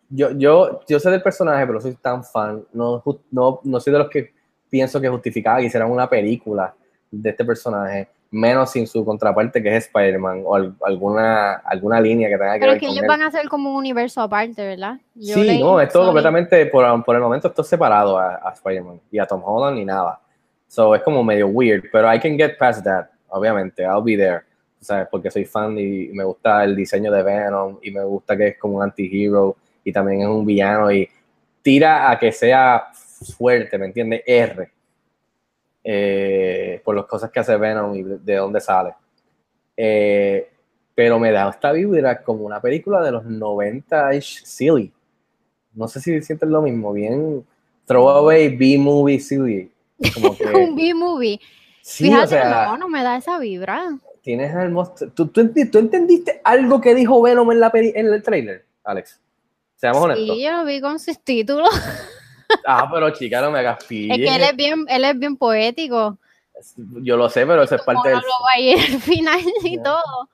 yo, yo, yo sé del personaje, pero soy tan fan. No, no, no soy de los que pienso que justificaba que hicieran una película de este personaje, menos sin su contraparte que es Spider-Man o al- alguna, alguna línea que tenga que pero ver es que con ellos él. van a hacer como un universo aparte, ¿verdad? Yo Sí, no, esto completamente, por, por el momento, esto es separado a, a Spider-Man y a Tom Holland ni nada. So es como medio weird, pero I can get past that, obviamente, I'll be there, ¿sabes? Porque soy fan y me gusta el diseño de Venom y me gusta que es como un anti-hero y también es un villano y tira a que sea fuerte, ¿me entiendes? R. Eh, por las cosas que hace Venom y de dónde sale. Eh, pero me da esta vibra como una película de los 90-ish silly. No sé si sientes lo mismo, bien throwaway B-movie silly. Como que, un B-movie. sí, Fíjate, o sea, no, no me da esa vibra. tienes al monstruo. ¿Tú, tú, tú entendiste algo que dijo Venom en, la peli- en el trailer, Alex? Seamos honestos. Sí, yo lo vi con sus títulos. Ah, pero chica, no me hagas Es que él pille. es bien, él es bien poético. Yo lo sé, pero eso es parte del... ahí al final y todo.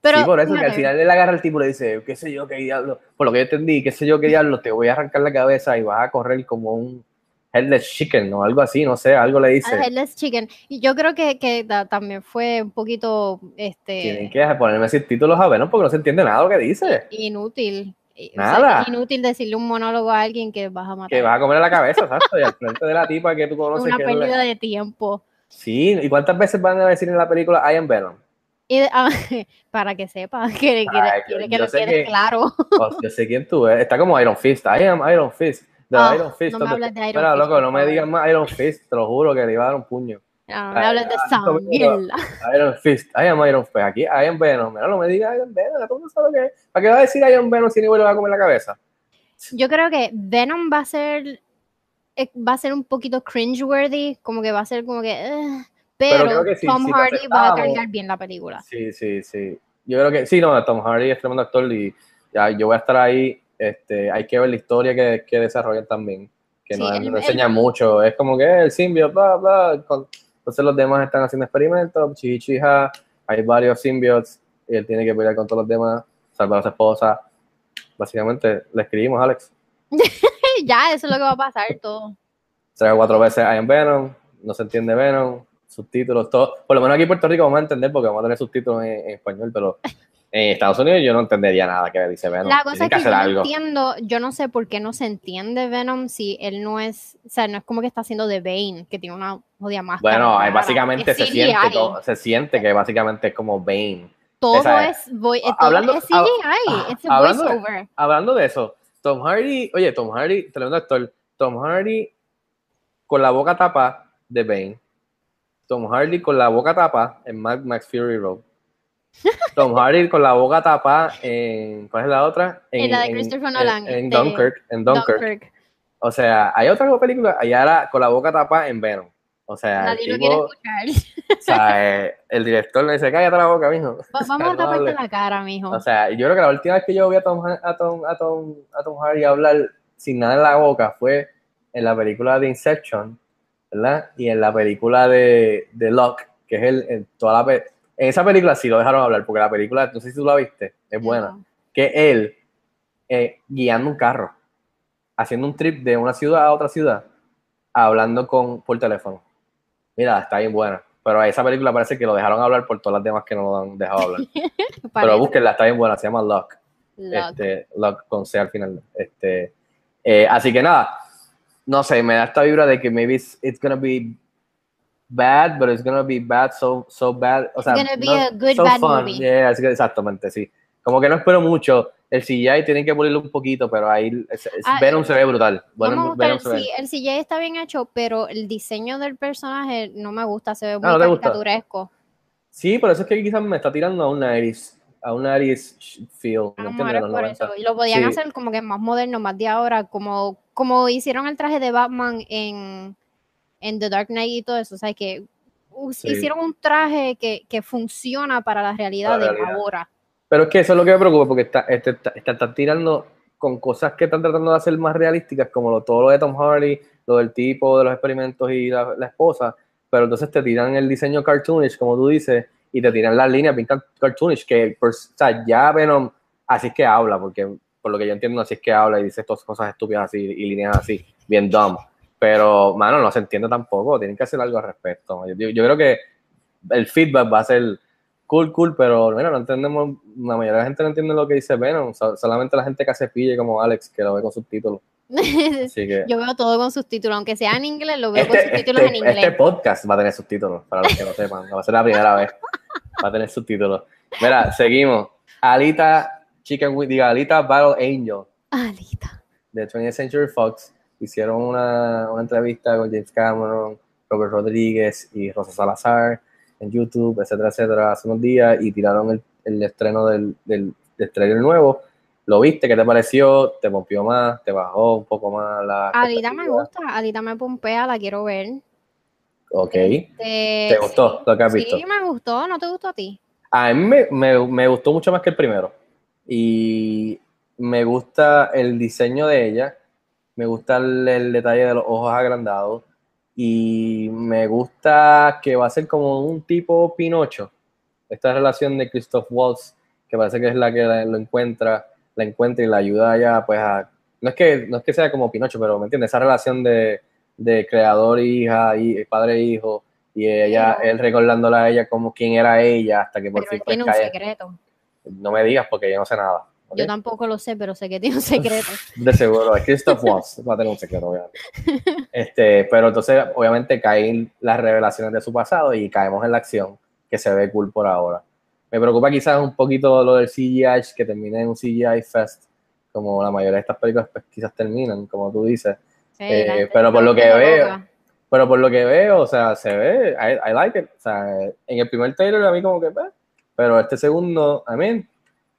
Pero, sí, por eso que al final él agarra el tipo y le dice, qué sé yo, qué diablo, por lo que yo entendí, qué sé yo, qué diablo, te voy a arrancar la cabeza y vas a correr como un headless chicken o algo así, no sé, algo le dice. Headless Chicken. Y yo creo que, que ta- también fue un poquito este, Tienen que ponerme subtítulos a ver, ¿no? Porque no se entiende nada lo que dice. inútil. Y- o sea, Nada. inútil decirle un monólogo a alguien que vas a matar. Que vas a comer la cabeza, exacto, y al frente de la tipa que tú conoces. una que es pérdida de tiempo. Sí, ¿y cuántas veces van a decir en la película I am Venom? Y ah, para que sepa, que, Ay, que lo quede que- claro. Oh, yo sé quién tú eres. Está como Iron Fist. I am Iron Fist. The Ah, Iron Fist. no me hables de Iron Fist, loco, no me digas más Iron Fist. Te lo juro que le iba a dar un puño. No, no me Ay, hables de ah, mierda. Iron Fist. I am Iron Fist. Aquí I am Venom. Mira, no me digas Iron Venom. Todo el sabe lo que es. ¿Para qué va a decir Iron Venom si ni va a comer la cabeza? Yo creo que Venom va a ser eh, va a ser un poquito cringeworthy, como que va a ser como que eh, Pero pero, que sí, Tom si Hardy va a cargar bien la película. Sí, sí, sí. Yo creo que sí, no, Tom Hardy es tremendo actor y ya, yo voy a estar ahí. Este, hay que ver la historia que, que desarrollan también, que Sí, no, él- no enseña mucho. Es como que el simbio, bla, bla. con- entonces los demás están haciendo experimentos, chichija, hay varios simbiotes y él tiene que pelear con todos los demás, salvar a su esposa. Básicamente, le escribimos, Alex. ya, eso es lo que va a pasar todo. Tres o cuatro veces hay en Venom, no se entiende Venom, subtítulos, todo. Por lo menos aquí en Puerto Rico vamos a entender porque vamos a tener subtítulos en, en español, pero en Estados Unidos yo no entendería nada que dice Venom. La cosa es que yo no entiendo, yo no sé por qué no se entiende Venom si él no es, o sea, no es como que está haciendo de Bane, que tiene una jodida máscara. Bueno, básicamente Es se siente, todo- se siente que básicamente es como Bane. Todo esa es, voy, todo hablando- es CGI, it's a hablando de- voiceover. Hablando de eso, Tom Hardy, oye, Tom Hardy, tremendo actor, Tom Hardy con la boca tapa de Bane, Tom Hardy con la boca tapa en Mad Max Fury Road, Tom Hardy con la boca tapa en, ¿cuál es la otra? En la de Christopher Nolan, En, Dunkirk, en Dunkirk. Dunkirk. O sea, hay otra película, y ahora con la boca tapa en Venom. O sea, Nadie el lo quiere tipo, escuchar. o sea, eh, el director le dice, cállate la boca, mijo. Va- Vamos a taparte la cara, mijo. O sea, yo creo que la última vez que yo vi a Tom, a Tom, a Tom, a Tom Hardy hablar sin nada en la boca fue en la película de Inception, ¿verdad? Y en la película de, de Locke, que es el, en toda la en esa película sí lo dejaron hablar, porque la película, no sé si tú la viste, es buena, No. que él eh, guiando un carro, haciendo un trip de una ciudad a otra ciudad, hablando con por teléfono. Mira, está bien buena. Pero esa película parece que lo dejaron hablar por todas las demás que no lo han dejado hablar. Pero búsquenla, está bien buena, se llama Locke. Look. Este, Locke con C al final. Este, eh, así que nada, no sé, me da esta vibra de que maybe it's, it's gonna be bad, but it's gonna be bad so, so bad. O sea, gonna be no- a good so bad fun. movie. Yeah, exactamente, sí. Como que no espero mucho. El CGI tienen que pulirlo un poquito, pero ahí es- Ah, Venom se ve brutal. No Venom, Venom se ve- sí, el CGI está bien hecho, pero el diseño del personaje no me gusta, se ve muy ¿no caricaturesco. Sí, por eso es que quizás me está tirando a un 90s, a un 90s feel. ¿me Ah, Los por 90. eso. Y lo podían Sí. hacer como que más moderno, más de ahora, como, como hicieron el traje de Batman en, en The Dark Knight y todo eso. O sea, que Sí. hicieron un traje que, que funciona para la realidad la de realidad. ahora. Pero es que eso es lo que me preocupa, porque está, este, está, está- tirando con cosas que están tratando de hacer más realísticas, como lo, todo lo de Tom Hardy, lo del tipo de los experimentos y la, la esposa, pero entonces te tiran el diseño cartoonish, como tú dices, y te tiran las líneas car- cartoonish, que o sea, ya Venom, así es que habla, porque por lo que yo entiendo, así es que habla y dice estas cosas estúpidas así y líneas así, bien dumb. Pero, mano, no se entiende tampoco, tienen que hacer algo al respecto. Yo, creo que el feedback va a ser cool, cool, pero mira, no entendemos, la mayoría de la gente no entiende lo que dice Venom, so- solamente la gente que hace pille como Alex, que lo ve con subtítulos. Así que Yo veo todo con subtítulos, aunque sea en inglés, lo veo con este, subtítulos este- en inglés. este podcast va a tener subtítulos, para los que no sepan, va a ser la primera vez, va a tener subtítulos. Mira, seguimos. Alita Chicken Wing, diga, Alita Battle Angel Alita. de 20th Century Fox hicieron una, una entrevista con James Cameron, Robert Rodríguez y Rosa Salazar en YouTube, etcétera, etcétera, hace unos días y tiraron el, el estreno del, del, del trailer nuevo. ¿Lo viste? ¿Qué te pareció? ¿Te pompió más? ¿Te bajó un poco más la Alita me gusta, Alita me pompea, la quiero ver. Ok. Este, ¿Te gustó lo que has visto? Sí, me gustó, ¿no te gustó a ti? A mí me, me- me gustó mucho más que el primero. Y me gusta el diseño de ella, me gusta el, el detalle de los ojos agrandados Y me gusta que va a ser como un tipo Pinocho. Esta relación de Christoph Waltz, que parece que es la que lo encuentra, la encuentra y la ayuda ya, pues a. No es que, no es que sea como Pinocho, pero me entiendes, esa relación de, de creador, hija, y padre e hijo, y ella, Pero- él recordándola a ella como quién era ella, hasta que por Pero fin él pues, tiene un cae. secreto. No me digas porque yo no sé nada. ¿Ok? Yo tampoco lo sé, pero sé que tiene un secreto. De seguro, es Christoph Waltz va a tener un secreto, obviamente. Este, pero entonces, obviamente, caen las revelaciones de su pasado y caemos en la acción, que se ve cool por ahora. Me preocupa quizás un poquito lo del CGI, que termine en un CGI fest, como la mayoría de estas películas pues, quizás terminan, como tú dices. Sí, Eh, pero por lo que veo, loca. Pero por lo que veo, o sea, se ve, I, I like it. O sea, en el primer trailer a mí como que, pues, pero este segundo, a mí,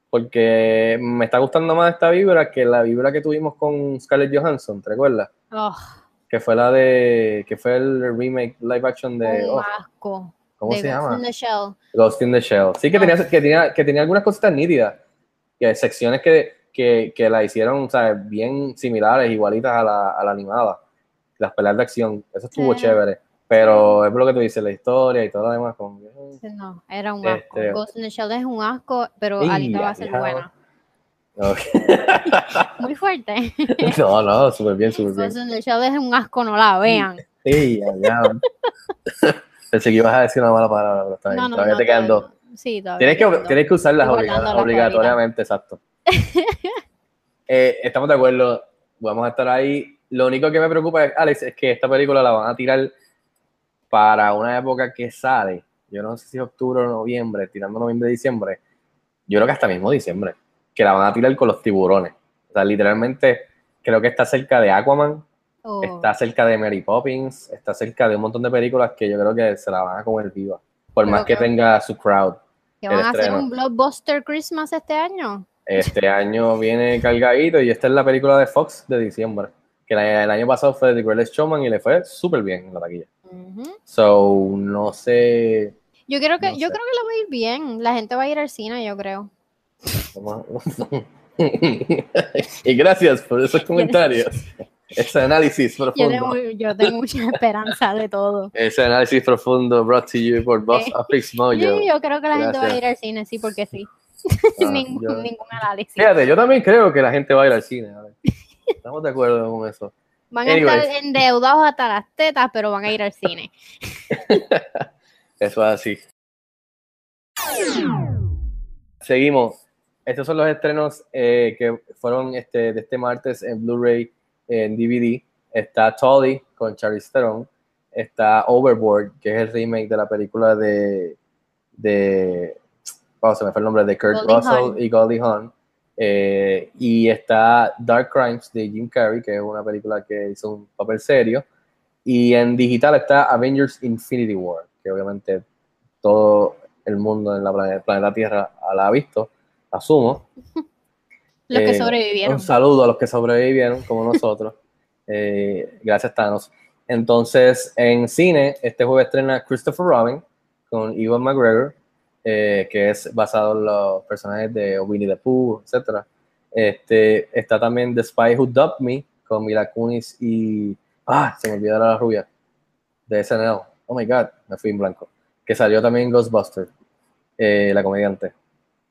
porque me está gustando más esta vibra que la vibra que tuvimos con Scarlett Johansson, ¿te recuerdas? Oh, Que fue la de, que fue el remake live action de, oh, asco. ¿cómo de se Ghost llama? in the Shell. Ghost in the Shell. Sí, que tenía, que tenía, que tenía algunas cositas nítidas, que secciones que, que, que la hicieron, sea, bien similares, igualitas a la, a la animada. Las peleas de acción, eso estuvo Sí. chévere. Pero es lo que tú dices, la historia y todo lo demás. Como, que, No, era un asco. Este- Ghost in the Shell es un asco, pero Ey, Alita va a ser buena. ok. Muy fuerte. no, no, súper bien, súper bien. Ghost in the Shell es un asco, no la vean. Sí, ya. Pensé que ibas a decir una mala palabra, pero está bien. No, no, todavía no. te quedan dos. Sí, todavía Tienes que, tienes que usarlas Estoy obliga- guardando las obligatoriamente, exacto. Eh, estamos de acuerdo, vamos a estar ahí. Lo único que me preocupa, Alex, es que esta película la van a tirar para una época que sale. Yo no sé si octubre o noviembre, tirando noviembre, diciembre. Yo creo que hasta mismo diciembre. Que la van a tirar con los tiburones. O sea, literalmente creo que está cerca de Aquaman, Oh, está cerca de Mary Poppins, está cerca de un montón de películas que yo creo que se la van a comer viva. Por más que tenga su crowd. ¿Que van a hacer un blockbuster Christmas este año? Este año viene cargadito y esta es la película de Fox de diciembre. Que el año pasado fue The Greatest Showman y le fue súper bien en la taquilla. So, no sé. Yo creo que, No yo sé. creo que le va a ir bien. La gente va a ir al cine, yo creo. y gracias por esos comentarios. Ese análisis Yo profundo. tengo, yo tengo mucha esperanza de todo. Ese análisis profundo brought to you por Boss Sí. Office Mojo. Sí, yo creo que la gente va a Gracias. ir al cine, sí, porque sí. Ah, ningún, yo- ningún análisis. Fíjate, yo también creo que la gente va a ir al cine. a ver. Estamos de acuerdo con eso. Van a Anyways. estar endeudados hasta las tetas, pero van a ir al cine. Eso es así. Seguimos. Estos son los estrenos eh, que fueron este, de este martes en Blu-ray, en DVD. Está Tolly con Charlize Theron. Está Overboard, que es el remake de la película de, de oh, se me fue el nombre, de Kurt Goldie Russell y Goldie Hawn. Eh, y está Dark Crimes de Jim Carrey, que es una película que hizo un papel serio. Y en digital está Avengers Infinity War, que obviamente todo el mundo en la planeta, planeta Tierra la ha visto, asumo. Los que Eh, sobrevivieron. Un saludo a los que sobrevivieron, como nosotros. Eh, gracias, Thanos. Entonces, en cine, este jueves estrena Christopher Robin con Ewan McGregor, eh, que es basado en los personajes de Winnie the Pooh, etc. Este, está también The Spy Who Dubbed Me con Mila Kunis y. Ah, se me olvidó la rubia de SNL. Oh my god, me fui en blanco. Que salió también en Ghostbusters, eh, la comediante.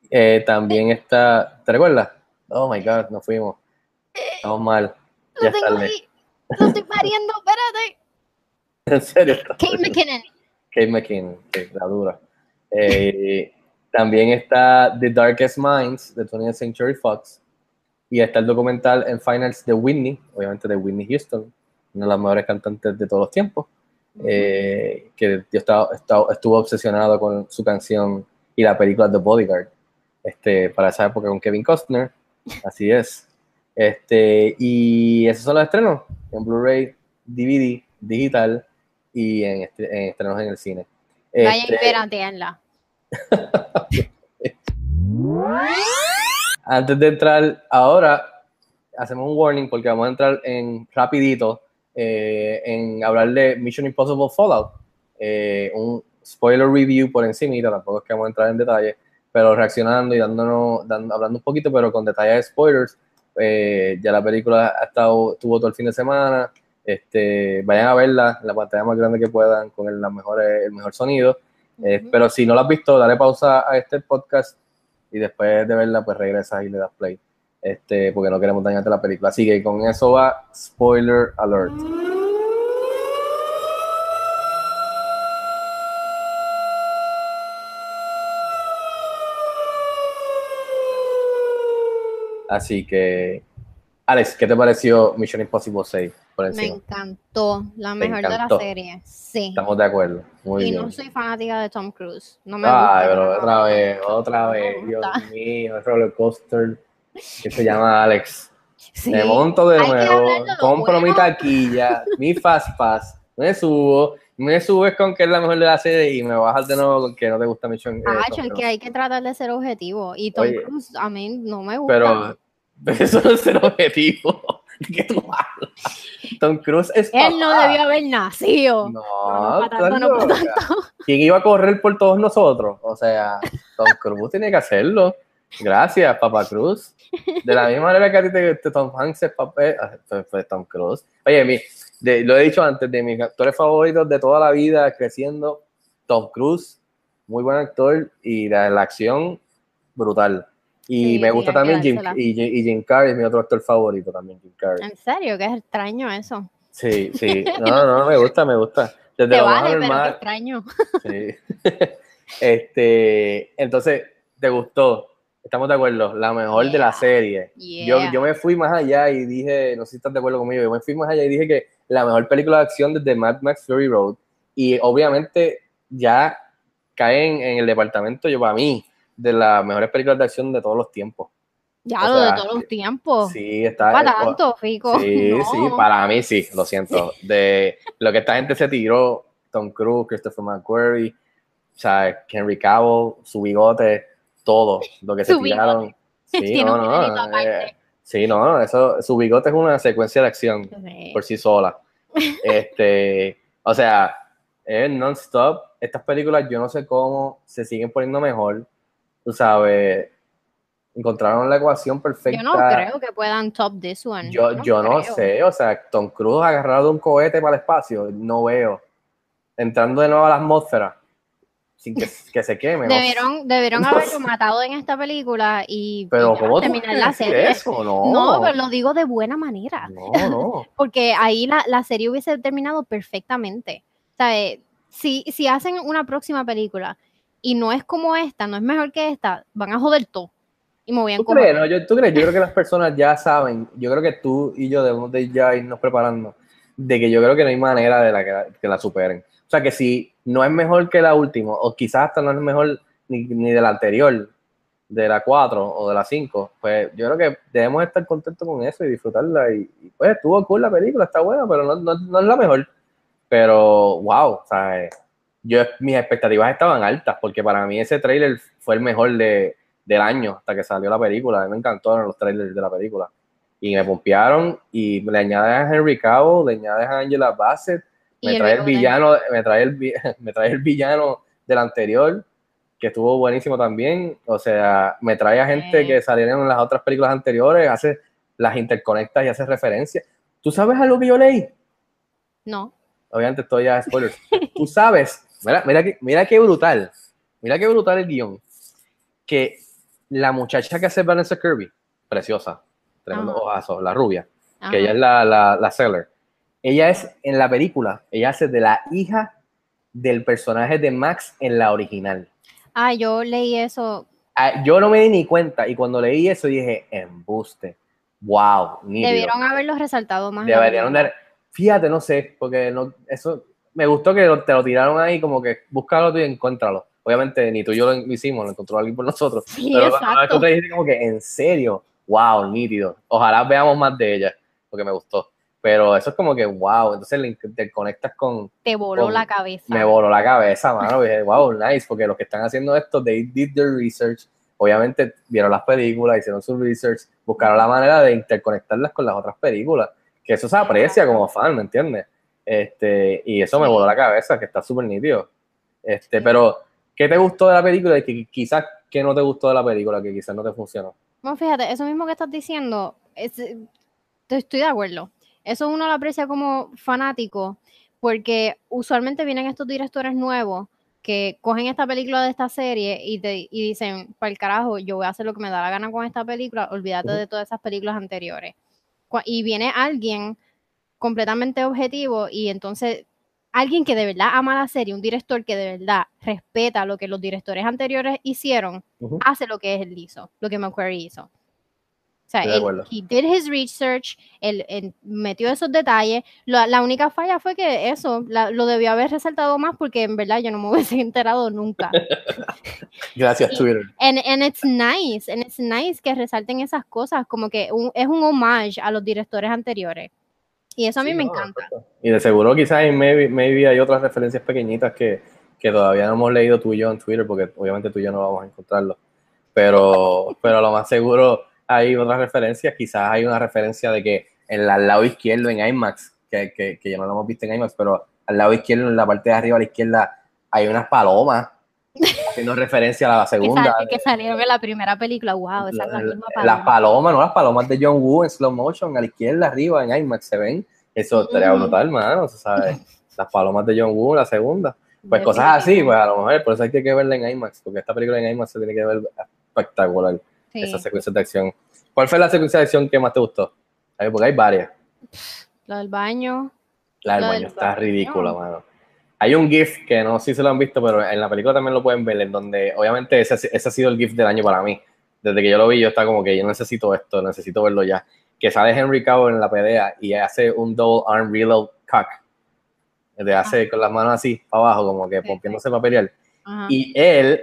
Eh, también está. ¿Te recuerdas? Oh my god, nos fuimos. Estamos mal. Lo Ya tengo tarde. Lo estoy pariendo, espérate. En serio. Kate McKinnon. Kate McKinnon, la dura. Eh, también está The Darkest Minds de 20th Century Fox. Y está el documental en Finals de Whitney, obviamente de Whitney Houston, una de las mejores cantantes de todos los tiempos. eh, que yo estaba, estaba- estuvo obsesionado con su canción y la película The Bodyguard. Este, para esa época con Kevin Costner. Así es. Este, y esos son los estrenos en Blu-ray, DVD, digital y en, en estrenos en el cine. Vayan Este, y pirateanla. antes de entrar ahora, hacemos un warning porque vamos a entrar en rapidito eh, en hablar de Mission Impossible Fallout. Eh, un spoiler review por encima, tampoco es que vamos a entrar en detalle, pero reaccionando y dándonos, dando- hablando un poquito, pero con detalles de spoilers. Eh, ya la película ha estado, tuvo todo el fin de semana, Este, vayan a verla en la pantalla más grande que puedan con el, la mejor, el mejor sonido. Eh, pero si no la has visto, dale pausa a este podcast y después de verla, pues regresas y le das play. Este, porque no queremos dañarte la película. Así que con eso va spoiler alert. Así que, Alex, ¿qué te pareció Mission Impossible 6 por Me encantó, la ¿Te mejor de la serie. Sí. Estamos de acuerdo. Muy Y bien. no soy fanática de Tom Cruise. No me Ay, gusta. pero otra nada. vez, otra No vez, Dios mío, el roller coaster que se llama Alex. Sí. Me monto de Hay nuevo, compro mi taquilla, mi fast pass, me subo, me subes con que es la mejor de la serie y me bajas de nuevo con que no te gusta Mission eh, Ah, es que hay que tratar de ser objetivo. Y Tom Oye. Cruise a mí no me gusta. pero eso no es el objetivo. ¿De qué tú hablas? Tom Cruise es Él no debió haber nacido. No, No, no, tanto, no. ¿Quién iba a correr por todos nosotros? O sea, Tom Cruise tiene que hacerlo. Gracias, Papá Cruz. De la misma manera que a ti te, te Tom Hanks es papel, ah, fue, fue Tom Cruise. Oye, mi, de- lo he dicho antes, de mis actores favoritos de toda la vida, creciendo, Tom Cruise, muy buen actor y la, la acción, brutal. Y Sí, me gusta también Jim, y, y Jim Carrey es mi otro actor favorito también, Jim Carrey. En serio, que es extraño eso. Sí, sí. No, no, no, me gusta, me gusta. Desde Te lo más vale, qué normal. extraño. Sí. este, entonces, ¿te gustó? Estamos de acuerdo, la mejor de la Yeah. serie. Yo, yo me fui más allá y dije, no sé si estás de acuerdo conmigo, yo me fui más allá y dije que la mejor película de acción desde Mad Max Fury Road. Y obviamente ya caen en el departamento, yo para mí, de las mejores películas de acción de todos los tiempos. Ya O lo sea, de todos los tiempos. Sí, está. para eh, tanto, Fico. Sí, No. sí, para mí sí, lo siento. De lo que esta gente se tiró, Tom Cruise, Christopher McQuarrie, o sea, Henry Cavill, su bigote, todo lo que se Su bigote. tiraron. Sí, no, no, aparte. eh, sí, no, eso, su bigote es una secuencia de acción Sí. por sí sola. Este, o sea, es non-stop. Estas películas yo no sé cómo se siguen poniendo mejor. Tú sabes, encontraron la ecuación perfecta. Yo no creo que puedan top this one. Yo, yo no creo. sé, o sea, Tom Cruise agarrado de un cohete para el espacio, no veo. Entrando de nuevo a la atmósfera, sin que, que se queme. no. Debieron, debieron No haberlo sé. matado en esta película y, Pero y ¿cómo terminar la serie. eso? No, No, pero lo digo de buena manera. no, no. Porque ahí la, la serie hubiese terminado perfectamente. Sea, eh, si, si hacen una próxima película y no es como esta, no es mejor que esta, van a joder todo. Y me voy a ¿Tú crees, no? Yo, ¿Tú crees? Yo creo que las personas ya saben, yo creo que tú y yo debemos de ya irnos preparando, de que yo creo que no hay manera de la que, la, que la superen. O sea, que si no es mejor que la última, o quizás hasta no es mejor ni, ni de la anterior, de la 4 o de la 5, pues yo creo que debemos estar contentos con eso y disfrutarla. Y, y, pues estuvo cool la película, está buena, pero no, no, no es la mejor. Pero, wow, o sea, eh, yo, mis expectativas estaban altas, porque para mí ese trailer fue el mejor de, del año hasta que salió la película. A mí me encantaron los trailers de la película. Y me pompearon y le añades a Henry Cavill, le añades a Angela Bassett, me trae el villano, me trae el, me trae el villano del anterior, que estuvo buenísimo también. O sea, me trae a gente Sí. que salieron en las otras películas anteriores, hace las interconectas y hace referencias. ¿Tú sabes algo que yo leí? No. Obviamente estoy ya spoilers. Tú sabes, mira, mira, que, mira qué brutal, mira qué brutal el guion, que la muchacha que hace Vanessa Kirby, preciosa, tremendo Ajá. ojazo, la rubia, Ajá. que ella es la, la, la seller, ella es en la película, ella hace de la hija del personaje de Max en la original. Ah, yo leí eso. Ah, Yo no me di ni cuenta y cuando leí eso dije, embuste, wow, nítido. Debieron haberlo resaltado más. Deberían dar, fíjate, no sé, porque no, eso me gustó que te lo tiraron ahí como que búscalo tú y encuéntralo. Obviamente ni tú y yo lo hicimos, lo encontró alguien por nosotros. Sí, pero exacto. tú te dijiste como que en serio, wow, nítido. Ojalá veamos más de ella, porque me gustó. Pero eso es como que wow, entonces te conectas con, Te voló con- la cabeza. me voló la cabeza, mano. Dije, wow, nice, porque los que están haciendo esto, they did their research. Obviamente vieron las películas, hicieron su research, buscaron la manera de interconectarlas con las otras películas. Que eso se aprecia como fan, ¿me entiendes? Este, y eso me voló la cabeza, que está súper nítido. Este, pero, ¿qué te gustó de la película y que quizás qué no te gustó de la película, que quizás no te funcionó? Bueno, fíjate, eso mismo que estás diciendo, es- te- estoy de acuerdo. eso uno lo aprecia como fanático, porque usualmente vienen estos directores nuevos que cogen esta película de esta serie y, te, y dicen, para el carajo, yo voy a hacer lo que me da la gana con esta película, olvídate Ujú. de todas esas películas anteriores. Y viene alguien completamente objetivo y entonces alguien que de verdad ama la serie, un director que de verdad respeta lo que los directores anteriores hicieron, Ujú. hace lo que él hizo, lo que McQuarrie hizo. O sea, él, he did his research, él, él metió esos detalles. La, la única falla fue que eso, la- lo debió haber resaltado más porque en verdad yo no me hubiese enterado nunca. Gracias, Y- Twitter. And, and it's nice, and it's nice que resalten esas cosas, como que un- es un homage a los directores anteriores. Y eso a mí Sí, me no, encanta. Y de seguro quizás hay, maybe, maybe hay otras referencias pequeñitas que, que todavía no hemos leído tú y yo en Twitter, porque obviamente tú y yo no vamos a encontrarlo. Pero, pero lo más seguro hay otras referencias. Quizás hay una referencia de que en al lado izquierdo en IMAX, que, que, que ya no lo hemos visto en IMAX, pero al lado izquierdo, en la parte de arriba a la izquierda, hay unas palomas haciendo referencia a la Que, segunda. sal- que salieron en la primera película, wow, esa es la La- misma Las palomas, ¿no? Las palomas de John Woo en slow motion, a la izquierda, arriba, en IMAX se ven. Eso estaría brutal, mano. ¿sabes? Las palomas de John Woo, la segunda. Pues cosas así, pues a lo mejor, por eso hay que verla en IMAX, porque esta película en IMAX se tiene que ver espectacular, Sí. esa secuencia de acción. ¿Cuál fue la secuencia de acción que más te gustó? Porque hay varias. Lo del baño. La del baño del está baño. ridícula, mano. Hay un GIF que no sé si se lo han visto, pero en la película también lo pueden ver, en donde obviamente ese, ese ha sido el GIF del año para mí. Desde que yo lo vi, yo estaba como que yo necesito esto, necesito verlo ya. Que sale Henry Cavill en la pelea y hace un double arm reload cock. De hace con las manos así, abajo, como que. Sí, pompiéndose para pelear. Ajá. Y él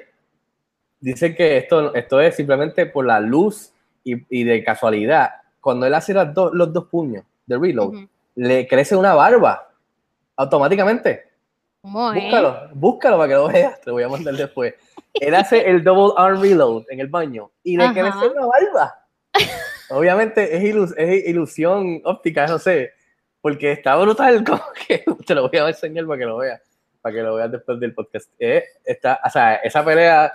dice que esto, esto es simplemente por la luz y, y de casualidad. Cuando él hace las dos- los dos puños de reload, le crece una barba automáticamente. ¿Cómo es? Búscalo, búscalo para que lo veas, te lo voy a mandar después. Él hace el double arm reload en el baño y le crece una barba. Obviamente es, ilus- es ilusión óptica, no sé, porque está brutal, como que te lo voy a enseñar para que lo veas, para que lo veas después del podcast. Eh, está, o sea, esa pelea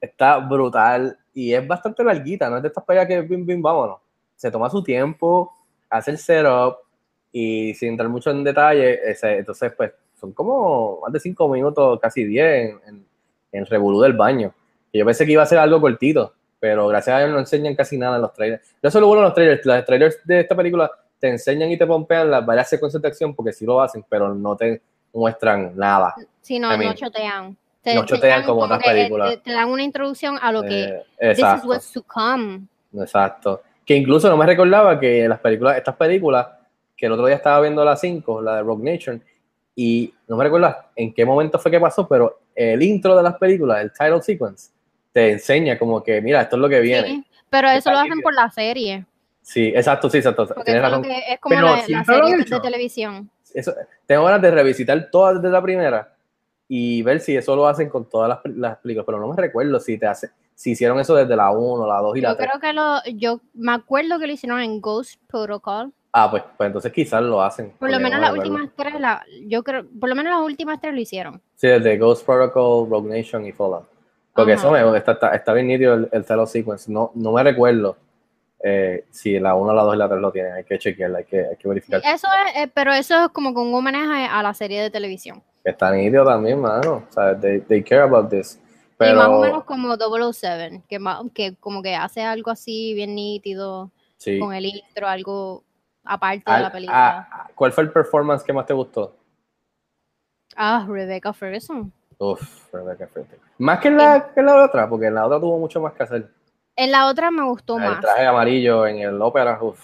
está brutal y es bastante larguita, no es de estas peleas que bim, bim, vámonos. Se toma su tiempo, hace el setup y sin entrar mucho en detalle, ese- entonces pues son como más de 5 minutos, casi 10 en, en, en revolú del baño. Y yo pensé que iba a ser algo cortito, pero gracias a Dios no enseñan casi nada en los trailers. Yo eso es lo bueno los trailers, los trailers de esta película te enseñan y te pompean las varias secuencias de acción porque sí lo hacen, pero no te muestran nada. Sí, no, no chotean. Te, no te chotean dan como otras películas. Te, te dan una introducción a lo que Eh, this is exacto. what's to come. Exacto. Que incluso no me recordaba que las películas, estas películas, que el otro día estaba viendo la 5, la de Rock Nation, y no me recuerdo en qué momento fue que pasó, pero el intro de las películas, el title sequence, te enseña como que, mira, esto es lo que viene. Sí, pero eso lo hacen por la serie. Sí, exacto, sí, exacto. Porque Tienes razón. es como Pero la, la serie de televisión. Eso, tengo ganas de revisitar todas desde la primera y ver si eso lo hacen con todas las, las películas, pero no me recuerdo si te hace, si hicieron eso desde la 1, la 2 y la Yo 3. creo que lo, yo me acuerdo que lo hicieron en Ghost Protocol. Ah, pues, pues entonces quizás lo hacen. Por lo menos no las últimas tres, la, yo creo, por lo menos las últimas tres lo hicieron. Sí, desde Ghost Protocol, Rogue Nation y Fallout. Porque Ajá. eso me está, está, está bien nítido el, el title sequence. No, no me recuerdo eh, si la 1, la 2 y la 3 lo tienen. Hay que chequearla, hay que, hay que Sí, verificar. eso es, eh, pero eso es como con un homenaje a la serie de televisión. Está nítido también, mano. O sea, they, they care about this. y más o Pero menos como 007, que, que como que hace algo así bien nítido, sí. con el intro, algo aparte Ah, de la película. ah, ¿Cuál fue el performance que más te gustó? Ah, Rebecca Ferguson. Uf, Rebecca Ferguson. Más que en la, que en la otra, porque en la otra tuvo mucho más que hacer. En la otra me gustó El más. traje amarillo en el ópera, uf.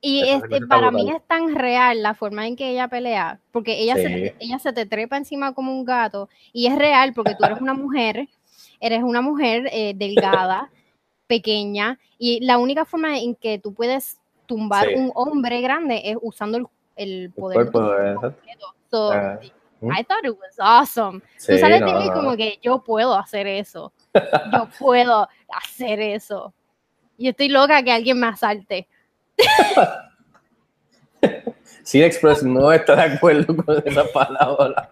Y este, para mí es tan real la forma en que ella pelea, porque ella, se, Sí. ella se te trepa encima como un gato, y es real porque tú eres una mujer, eres una mujer eh, delgada, pequeña, y la única forma en que tú puedes tumbar Sí. un hombre grande es usando el, el El poder. de cuerpo de- completo. So, ¿mm? I thought it was awesome. tú Sí, sales no, de mí no. como que yo puedo hacer eso. Yo puedo hacer eso. Y estoy loca que alguien me asalte. Cine Express no está de acuerdo con esa palabra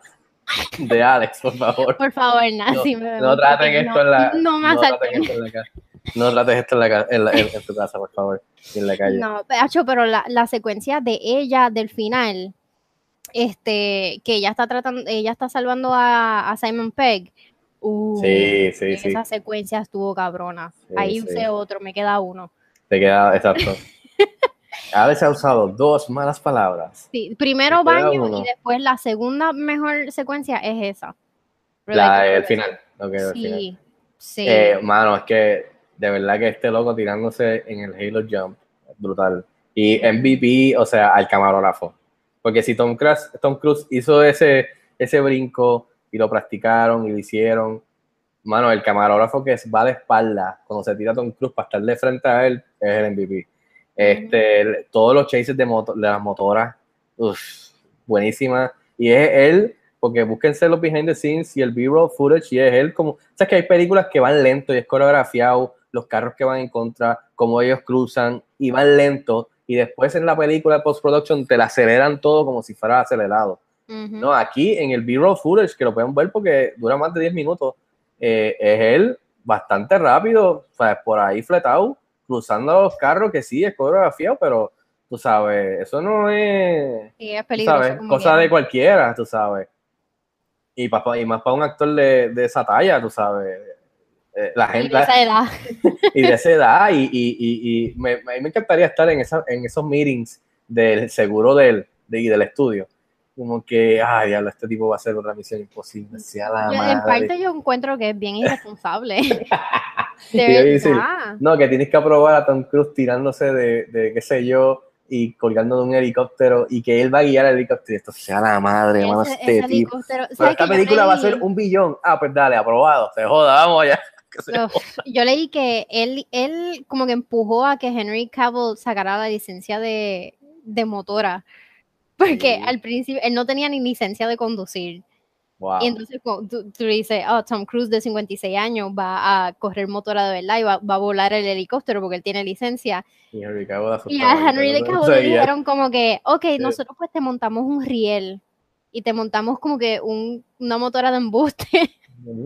de Alex, por favor. Por favor, No, Nancy. me- no traten esto en la no me no traten asalten. esto en la cara. No trates esto en, la, ca- en, la- en- tu casa, por favor, en la calle. No, pero la, la secuencia de ella del final, este, que ella está tratando, ella está salvando a, a Simon Pegg. uh, Sí, sí, sí. esa secuencia estuvo cabrona. Sí, Ahí sí. usé otro, me queda uno. Te queda, exacto. Alex ha usado dos malas palabras. Sí, primero baño uno. y después la segunda mejor secuencia es esa. La el final. Sí, sí. Eh, mano, es que de verdad que este loco tirándose en el Halo Jump, brutal. Y MVP, o sea, al camarógrafo. Porque si Tom Cruise, Tom Cruise hizo ese, ese brinco y lo practicaron y lo hicieron, mano, el camarógrafo que va de espalda cuando se tira Tom Cruise para estar de frente a él es el MVP. Este, todos los chases de, moto- de las motoras, uff, buenísima. Y es él, porque búsquense los behind the scenes y el B-roll footage, y es él como, sabes que hay películas que van lento y es coreografiado, los carros que van en contra, cómo ellos cruzan y van lento, y después en la película de post-production te la aceleran todo como si fuera acelerado. No, aquí en el B-roll footage, que lo pueden ver porque dura más de 10 minutos, eh, es él bastante rápido, o sea, por ahí fletado, cruzando los carros, que sí, es coreografiado, pero tú sabes, eso no es, Sí, es peligroso. sabes, cosa de cualquiera, tú sabes. Y, pa- y más para un actor de, de esa talla, tú sabes. Eh, la Y gente, de esa edad. y de esa edad, y, y, y, y me, me encantaría estar en, esa, en esos meetings del seguro del, de, y del estudio. Como que, ay, diablo, este tipo va a hacer otra misión imposible. Sea la Yo- en parte yo encuentro que es bien irresponsable. Y de verdad. No, que tienes que aprobar a Tom Cruise tirándose de, de qué sé yo, y colgando de un helicóptero, y que él va a guiar el helicóptero. Esto sea la madre, hermano, este tipo. Pero ¿sabes esta película va a ser un billón. Ah, pues dale, aprobado. Se joda, vamos allá. Que se Uf, yo leí que él, él como que empujó a que Henry Cavill sacara la licencia de, de motora. Porque Sí. al principio él no tenía ni licencia de conducir. Wow. Y entonces tú, tú dices, oh, Tom Cruise de 56 años va a correr motora de verdad y va, va a volar el helicóptero porque él tiene licencia. Y Henry Cavill Y a Henry Cavill le dijeron como que, ok, Sí. nosotros pues te montamos un riel y te montamos como que un- una motora de embuste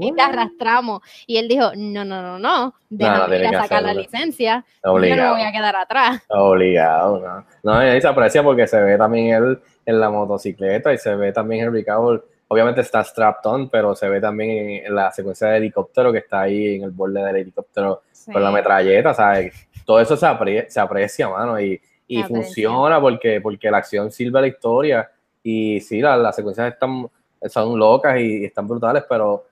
y te arrastramos. Y él dijo, no, no, no, no, déjame ir a sacar la licencia. Yo no me Obligado. voy a quedar atrás. Obligado, no. No, y ahí se aprecia porque se ve también él en la motocicleta y se ve también Henry Cavill. Obviamente está strapped on, pero se ve también en, la secuencia del helicóptero que está ahí en el borde del helicóptero con la Sí. metralleta, ¿sabes? Todo eso se, apre- se aprecia, mano, y, y aprecia. funciona porque, porque la acción sirve a la historia. Y sí, la- las secuencias están, son locas y, y están brutales, pero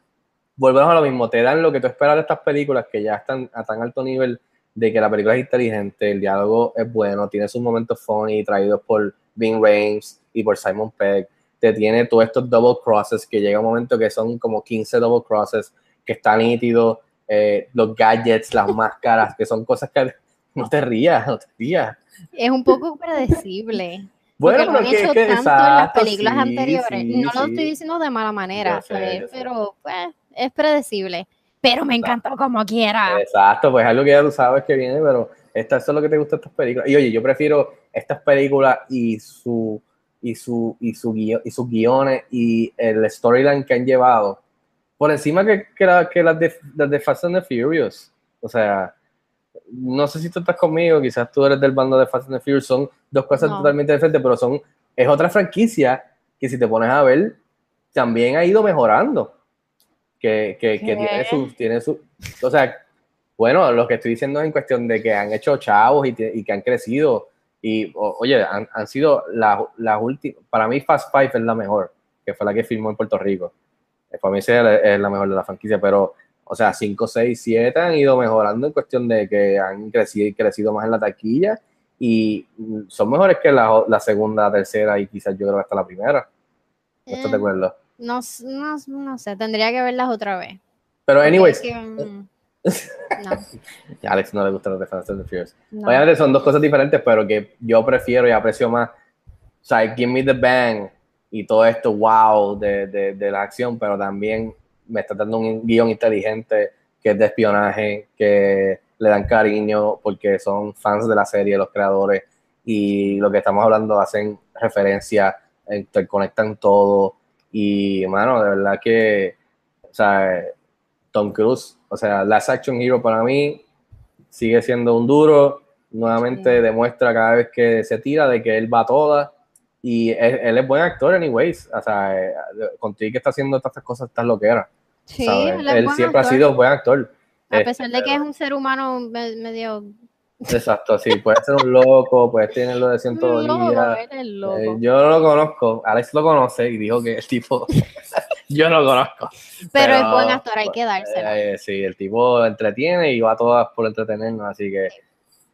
volvemos a lo mismo, te dan lo que tú esperas de estas películas que ya están a tan alto nivel de que la película es inteligente, el diálogo es bueno, tiene sus momentos funny traídos por Vin Rames y por Simon Pegg, te tiene todos estos double crosses que llega un momento que son como 15 double crosses, que está nítido, eh, los gadgets, las máscaras, que son cosas que no te rías, no te rías. Es un poco predecible. Bueno, porque lo han hecho que tanto en las exacto, películas sí, anteriores. sí, no lo sí. estoy diciendo de mala manera, yo sé. pero pues es predecible. Pero me encantó como quiera. Exacto, pues es algo que ya tú sabes que viene, pero esta, eso es lo que te gusta de estas películas. Y oye, yo prefiero estas películas y su y su y su guio- y sus guiones y el storyline que han llevado por encima que, que, la- que las, de, las de Fast and the Furious. O sea, no sé si tú estás conmigo, quizás tú eres del bando de Fast and the Furious, son dos cosas No. totalmente diferentes, pero son es otra franquicia que si te pones a ver también ha ido mejorando. Que, que, que tiene su, tiene su, o sea, bueno, lo que estoy diciendo es en cuestión de que han hecho chavos y, y que han crecido. Y o- oye, han, han sido las las últimas. Para mí, Fast Five es la mejor, que fue la que filmó en Puerto Rico. Eh, Para mí, es la, es la mejor de la franquicia. Pero, o sea, 5, 6, 7 han ido mejorando en cuestión de que han crecido, crecido más en la taquilla. Y mm, son mejores que la, la segunda, tercera y quizás yo creo que hasta la primera. ¿No estás de Eh, acuerdo? No, no, no sé, tendría que verlas otra vez. Pero, anyways, que, mm, no, a Alex no le gusta los de Fast and the Furious. no. Obviamente son dos cosas diferentes, pero que yo prefiero y aprecio más. O sea, Give Me the Bang y todo esto, wow, de, de, de la acción, pero también me está dando un guion inteligente que es de espionaje, que le dan cariño porque son fans de la serie, los creadores, y lo que estamos hablando hacen referencia, interconectan todo. Y, mano, de verdad que, o sea, Tom Cruise, o sea, Last Action Hero para mí sigue siendo un duro, nuevamente demuestra cada vez que se tira de que él va a todas y él, él es buen actor anyways, o sea, eh, contigo que está haciendo estas cosas, estas loqueras. Sí, él Él siempre ha actor. sido buen actor. A Este, pesar de que es un ser humano me- medio Exacto, sí, puede ser un loco, puede tenerlo de ciento loco, días. Eh, yo no lo conozco, Alex lo conoce y dijo que el tipo, yo no lo conozco. pero, es buen actor, hay que dárselo. Eh, sí, el tipo entretiene y va a todas por entretenernos, así que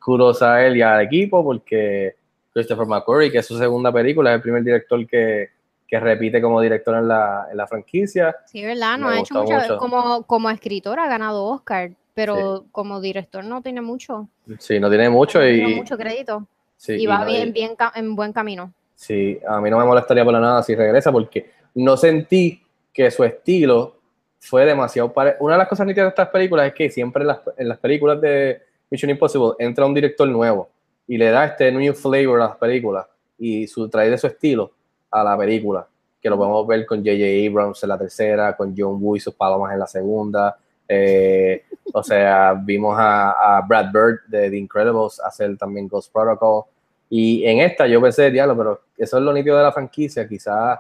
kudos a él y al equipo porque Christopher McQuarrie, que es su segunda película, es el primer director que, que repite como director en la, en la franquicia. Sí, ¿verdad? No Me ha hecho mucho. mucho. Como, como escritor ha ganado Oscar, pero como director no tiene mucho. Sí, no tiene mucho no y, tiene mucho crédito. sí, y y va no- bien, bien en buen camino. Sí, a mí no me molestaría por nada si regresa porque no sentí que su estilo fue demasiado pare- Una de las cosas nítidas de estas películas es que siempre en las, en las películas de Mission Impossible entra un director nuevo y le da este new flavor a las películas y su, trae de su estilo a la película, que lo podemos ver con J.J. Abrams en la tercera, con John Woo y sus palomas en la segunda. Eh, o sea, vimos a, a Brad Bird de The Incredibles hacer también Ghost Protocol. Y en esta yo pensé, diablo, pero eso es lo nítido de la franquicia, quizás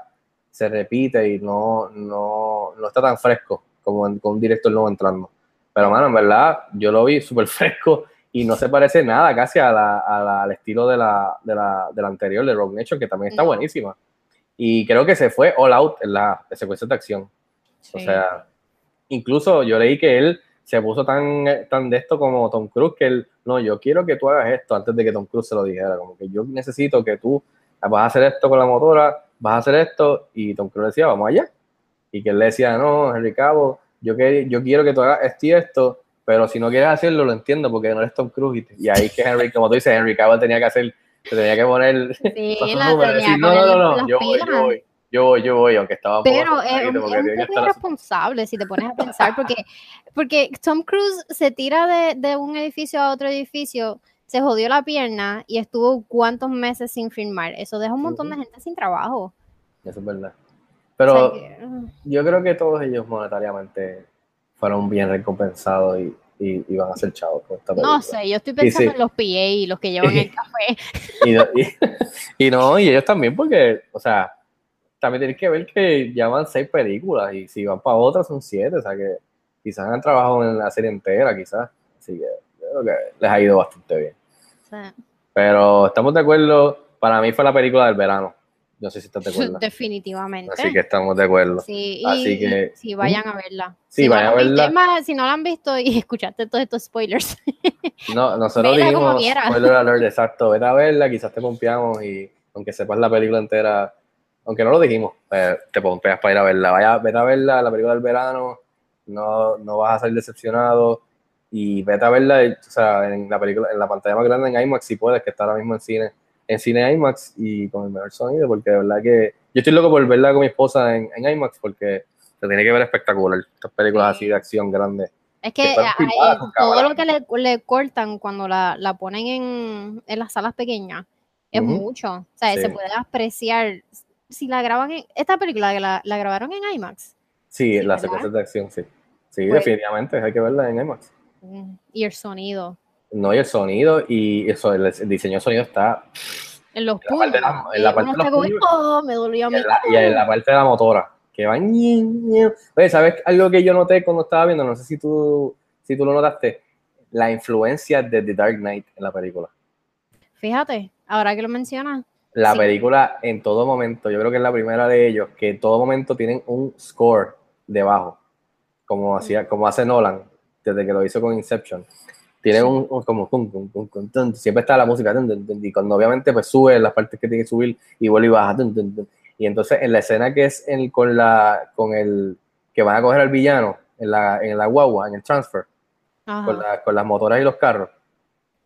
se repite y no, no, no está tan fresco como en- con un director nuevo entrando. Pero, mano, en verdad, yo lo vi súper fresco y no se parece nada casi a la- a la- al estilo de la, de, la, de la anterior, de Rogue Nation, que también está No. buenísima. Y creo que se fue all out en la secuencia de acción. O Sí. sea, incluso yo leí que él se puso tan, tan de esto como Tom Cruise que él, no, yo quiero que tú hagas esto antes de que Tom Cruise se lo dijera, como que yo necesito que tú vas a hacer esto con la motora, vas a hacer esto, y Tom Cruise decía, vamos allá. Y que él le decía, no, Henry Cabo, yo, que, yo quiero que tú hagas esto y esto, pero si no quieres hacerlo, lo entiendo, porque no eres Tom Cruise. Y, y ahí que Henry, como tú dices, Henry Cabo tenía que hacer, se tenía que poner Sí, la números, tenía decir, que no, no, no, yo voy, yo voy, yo voy, yo voy, aunque estaba Pero es un, poco asustado. irresponsable si te pones a pensar, porque, porque Tom Cruise se tira de, de un edificio a otro edificio, se jodió la pierna y estuvo cuántos meses sin filmar. Eso deja un montón de gente sin trabajo. Eso es verdad. O Pero sea que, yo creo que todos ellos monetariamente fueron bien recompensados y, y, y van a ser chavos con esta película. no sé, yo estoy pensando sí. en los PA y los que llevan el café. Y, no- y- y no, y ellos también, porque, o sea, también tienes que ver que ya van seis películas y si van para otras son siete, o sea que quizás han trabajado en la serie entera, quizás. Así que yo creo que les ha ido bastante bien. Pero estamos de acuerdo, para mí fue la película del verano. No sé si estás de acuerdo. definitivamente. Así que estamos de acuerdo. Sí, Así y- que- sí, vayan a verla. Sí, si vayan a verla. más, si no la han visto y escuchaste todos estos spoilers, No, nosotros dijimos, spoiler alert, exacto, vete a verla, quizás te pompeamos y aunque sepas la película entera, aunque no lo dijimos, eh, te pompeas para ir a verla. Vaya, vete a verla, la película del verano, no, no vas a salir decepcionado y vete a verla, o sea, en la película, en la pantalla más grande en IMAX si puedes, que está ahora mismo en cine, en cine IMAX y con el mejor sonido, porque de verdad que yo estoy loco por verla con mi esposa en, en IMAX porque se tiene que ver espectacular, estas películas Sí. así de acción grandes. es Que que están eh, todo lo que le, le cortan cuando la, la ponen en, en las salas pequeñas es Ujú. mucho. O sea, se Sí. puede apreciar. Si la graban en. Esta película la, la grabaron en IMAX. Sí, Sí, las secuencias de acción, sí. Sí, Pues- definitivamente, hay que verla en IMAX. Mm, Y el sonido. No, y el sonido, y eso, el, el diseño de sonido está. En los En la la- en la parte de los puños. oh, me dolió Y en la, y en la parte de la motora, que va. Oye, ¿sabes algo que yo noté cuando estaba viendo? No sé si tú, si tú lo notaste. La influencia de The Dark Knight en la película. Fíjate, ahora que lo mencionas. La Sí. película, en todo momento, yo creo que es la primera de ellos, que en todo momento tienen un score debajo, como, hacía, como hace Nolan, desde que lo hizo con Inception. Tienen Sí. un, un como tum, tum, siempre está la música y cuando obviamente pues sube las partes que tiene que subir y vuelve y baja y entonces en la escena que es en, con la con el que van a coger al villano en la, en la guagua en el transfer con, la- con las motoras y los carros.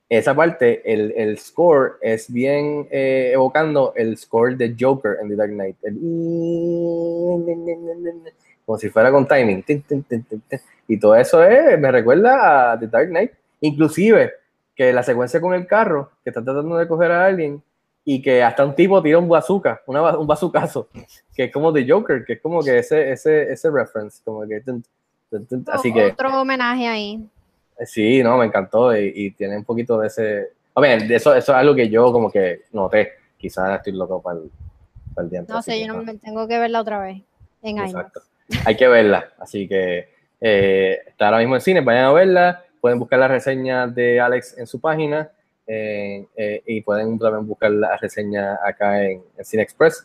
Esa parte, el, el score es bien eh, evocando el score de Joker en The Dark Knight. El como si fuera con timing. Y todo eso es, me recuerda a The Dark Knight. Inclusive, que la secuencia con el carro, que está tratando de coger a alguien, y que hasta un tipo tira un bazooka, una, un bazucazo, que es como de Joker, que es como que ese, ese, ese reference, como que... Así que... Otro homenaje ahí. Sí, no, me encantó y, y tiene un poquito de ese... A ver, eso, eso es algo que yo como que noté. Quizás estoy loco para el, para el diente. No sé, yo no me tengo que verla otra vez en IMAX. Exacto. Hay que verla, así que eh, está ahora mismo en cine, vayan a verla, pueden buscar las reseñas de Alex en su página eh, eh, y pueden también buscar la reseña acá en, en Cine Express.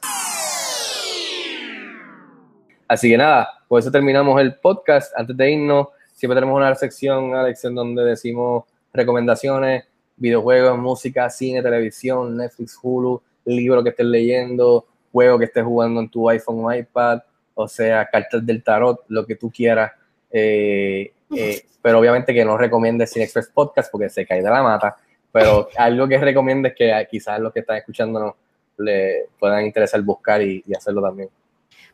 Así que nada, por eso terminamos el podcast. Antes de irnos, siempre tenemos una sección, Alex, en donde decimos recomendaciones, videojuegos, música, cine, televisión, Netflix, Hulu, libro que estés leyendo, juego que estés jugando en tu iPhone o iPad, o sea, cartas del tarot, lo que tú quieras. Eh, eh, pero obviamente que no recomiendes Cine Express Podcast porque se cae de la mata. Pero algo que recomiendes que quizás los que están escuchándonos le puedan interesar buscar y, y hacerlo también.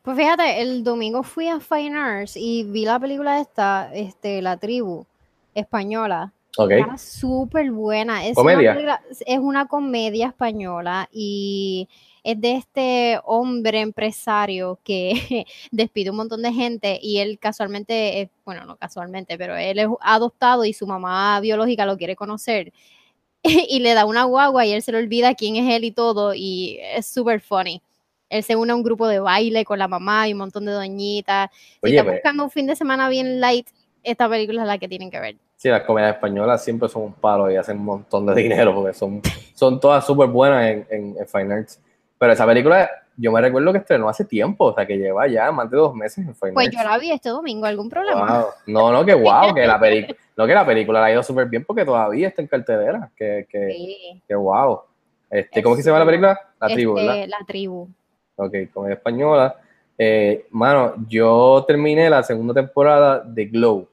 Pues fíjate, el domingo fui a Fine Arts y vi la película esta, este, La Tribu, española. Ok. Está súper buena. Es ¿Comedia? Una es una comedia española y es de este hombre empresario que despide un montón de gente y él casualmente, es- bueno, no casualmente, pero él es adoptado y su mamá biológica lo quiere conocer. Y le da una guagua y él se le olvida quién es él y todo y es súper funny. Él se une a un grupo de baile con la mamá y un montón de doñitas. Si Oye, están pues- buscando un fin de semana bien light, esta película es la que tienen que ver. Sí, las comedias españolas siempre son un palo y hacen un montón de dinero porque son, son todas súper buenas en, en, en Fine Arts. Pero esa película, yo me recuerdo que estrenó hace tiempo, o sea, que lleva ya más de dos meses en Fine Pues Arts. yo la vi este domingo, ¿algún problema? Wow. No, no, que wow, que la no que la película la ha ido súper bien porque todavía está en cartelera. Que, que, Sí. que wow. Este, ¿Cómo Es que se llama la película? La tribu, Este, ¿verdad? La tribu. Ok, comedia española. Eh, mano, yo terminé la segunda temporada de Glow,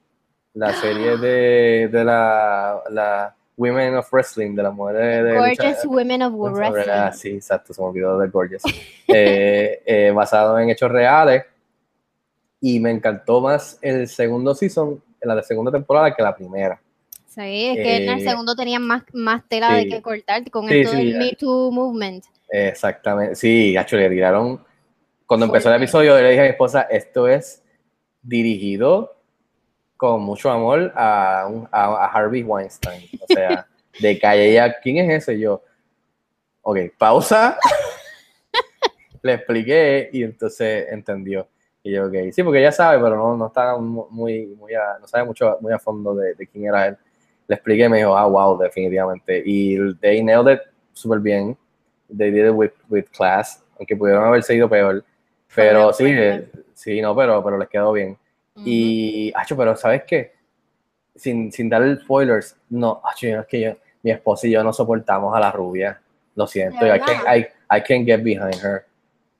la serie de, de la, la Women of Wrestling, de las mujeres de Gorgeous lucha- Women of Ah, Wrestling. sí, exacto, se me olvidó de Gorgeous. Eh, eh, basado en hechos reales. Y me encantó más el segundo season, la segunda temporada, que la primera. Sí, es que en el Eh, segundo tenían más, más tela de que cortar con Sí, esto sí, del. Me Too Movement. Exactamente. Sí, gacho, le tiraron. Cuando empezó el episodio, yo le dije a mi esposa: esto es dirigido con mucho amor a, un- a, a Harvey Weinstein. O sea, de calle ella, ¿quién es ese? Yo, ok, pausa. le expliqué y entonces entendió. Y yo, ok, sí, porque ella sabe, pero no, no está mu- muy, muy a, no sabe mucho, muy a fondo de, de quién era él. Le expliqué y me dijo, ah, wow, definitivamente. Y they nailed it súper bien. They did it with, with class, aunque pudieron haberse ido peor. Pero sí, eh, sí, no, pero, pero les quedó bien. Y, acho, pero ¿sabes qué? Sin, sin dar spoilers, no, acho, es que yo, mi esposa y yo no soportamos a la rubia. Lo siento, ¿De I can't, I, I can't get behind her.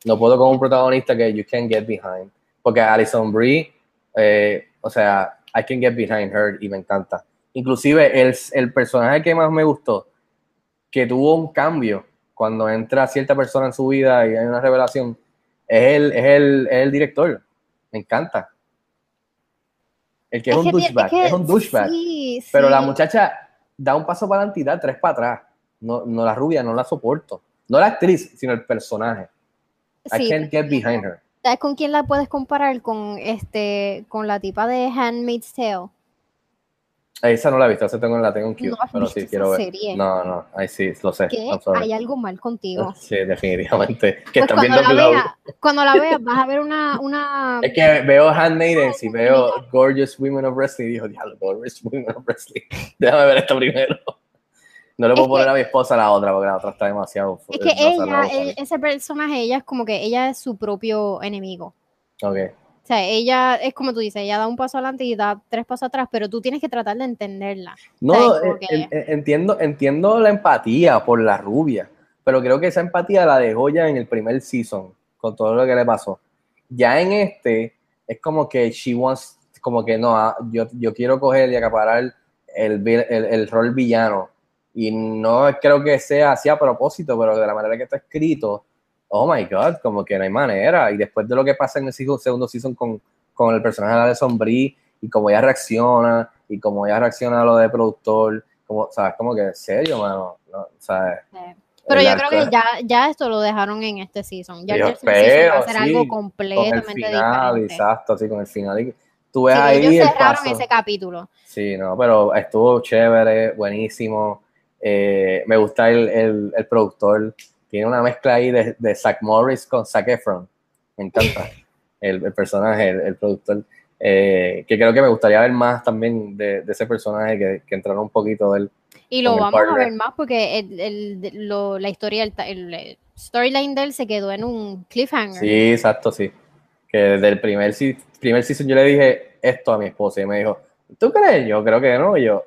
No puedo con un protagonista que you can't get behind. Porque Alison Brie, eh, o sea, I can get behind her y me encanta. Inclusive el, el personaje que más me gustó, que tuvo un cambio cuando entra cierta persona en su vida y hay una revelación, es el, es el, es el director. Me encanta. El que es, un que douchebag, es, que un douchebag. sí, Pero la muchacha da un paso para adelante y da tres para atrás. No, no la rubia, no la soporto. No la actriz, sino el personaje. I can't get behind her. ¿Sabes con quién la puedes comparar? Con este, con la tipa de Handmaid's Tale. Esa no la he visto, esa tengo, la tengo en queue, ¿No pero sí quiero ver. serie? No, no, ahí sí, lo sé. Hay algo mal contigo. Sí, definitivamente. Que Pues están viendo la, Glow. cuando la veas, vas a ver una, una Es que veo Handmaidens y veo Gorgeous Women of Wrestling y digo, diablo, Gorgeous Women of Wrestling. Déjame ver esta primero. No le puedo Es poner que- a mi esposa la otra porque la otra está demasiado. Es que no ella, el- ese personaje, ella es como que ella es su propio enemigo. Ok. O sea, ella es como tú dices, ella da un paso adelante y da tres pasos atrás, pero tú tienes que tratar de entenderla. No, eh, que- en- en- entiendo, entiendo la empatía por la rubia, pero creo que esa empatía la dejó ya en el primer season, con todo lo que le pasó. Ya en este, es como que she wants, como que no, ah, yo, yo quiero coger y acaparar el, el, el rol villano. Y no creo que sea así a propósito, pero de la manera que está escrito, oh my god, como que no hay manera. Y después de lo que pasa en el segundo season con, con el personaje de Brie y cómo ella reacciona y cómo ella reacciona a lo de productor, como, ¿sabes? Como que en serio, mano, no, ¿sabes? Pero yo creo que ya, ya esto lo dejaron en este season. Ya Yo el season va a espero, ser sí, algo Con el completamente final, diferente. exacto, así con el final. y tú ves Sí, ahí ellos el cerraron paso. ese capítulo. Sí, no, pero estuvo chévere, buenísimo. Eh, me gusta el, el, el productor. Tiene una mezcla ahí de, de Zack Morris con Zac Efron. Me encanta el, el personaje, el, el productor. Eh, que creo que me gustaría ver más también de, de ese personaje que, que entrara un poquito del. Y lo vamos a ver más porque el, el- de- lo- la historia, el, storyline de él se quedó en un cliffhanger. Sí, exacto, sí. Que desde el primer, primer season yo le dije esto a mi esposa y me dijo, ¿tú crees? Yo creo que no. Y yo,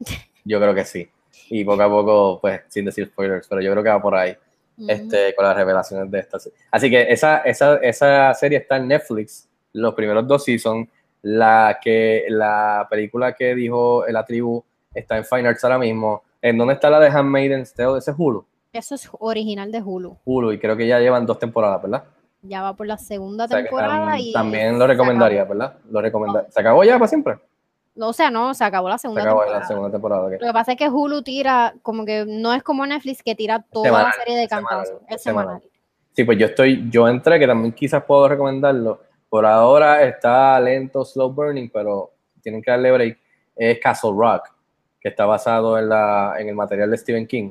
yo creo que sí. Y poco a poco, pues, sin decir spoilers, pero yo creo que va por ahí. Este, con las revelaciones de esta serie. Así que esa, esa, esa serie está en Netflix, los primeros dos seasons. La, que, la película que dijo la tribu está en Fine Arts ahora mismo. ¿En dónde está la de Handmaid's Tale? Ese es Hulu. Eso es original de Hulu. Hulu, y creo que ya llevan dos temporadas, ¿verdad? Ya va por la segunda O sea, que, temporada um, y también lo recomendaría. ¿verdad? Lo recomendaría. ¿Se acabó ya para siempre? No, o sea, no, se acabó la Se segunda acabó temporada. la segunda temporada. ok. Lo que pasa es que Hulu tira, como que no es como Netflix que tira toda Semanal, la serie de cantazos. Es semanal. semanal. Sí, pues yo estoy, yo entré, que también quizás puedo recomendarlo. Por ahora está lento, slow burning, pero tienen que darle break. Es Castle Rock, que está basado en, la, en el material de Stephen King.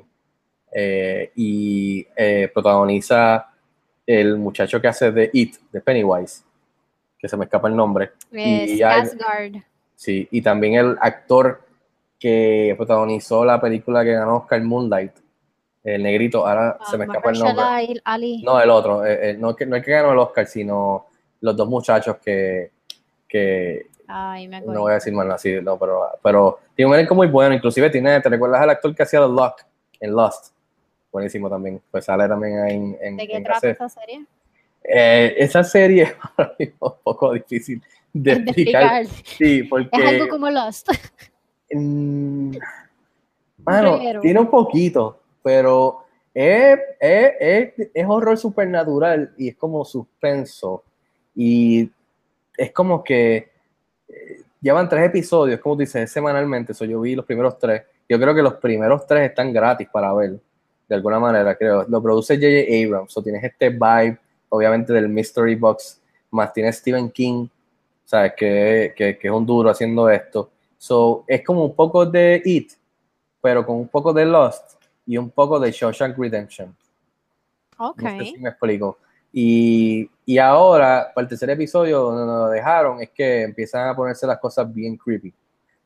eh, y eh, protagoniza el muchacho que hace de It, de Pennywise, que se me escapa el nombre. Es Y hay-. Sí, y también el actor que protagonizó la película que ganó Oscar Moonlight, el negrito, ahora se me Ah, escapa el nombre. Ali. No, el otro, eh, eh, no, el que, no el que ganó el Oscar, sino los dos muchachos que, que Ay, me acuerdo. no voy a decir más nada, sí, no, pero, pero tiene un elenco muy bueno, inclusive tiene, ¿te recuerdas al actor que hacía The Lock en Lost? Buenísimo también, pues sale también ahí en, en- ¿De qué en trata esa serie? Eh, esa serie es un poco difícil de explicar, explicar. sí, porque... Es algo como Lost. Mm, tiene un poquito, pero es, es, es- horror supernatural y es como suspenso. Y es como que eh, llevan tres episodios, como dices, es semanalmente. So, yo vi los primeros tres. Yo creo que los primeros tres están gratis para ver, de alguna manera, creo. Lo produce J.J. Abrams, so tienes este vibe, obviamente, del Mystery Box, más tienes Stephen King, ¿sabes? Que, que, que es un duro haciendo esto. So, es como un poco de It, pero con un poco de Lost y un poco de Shawshank Redemption. Ok. No sé si me explico. Y, y ahora, para el tercer episodio, donde nos lo dejaron, es que empiezan a ponerse las cosas bien creepy.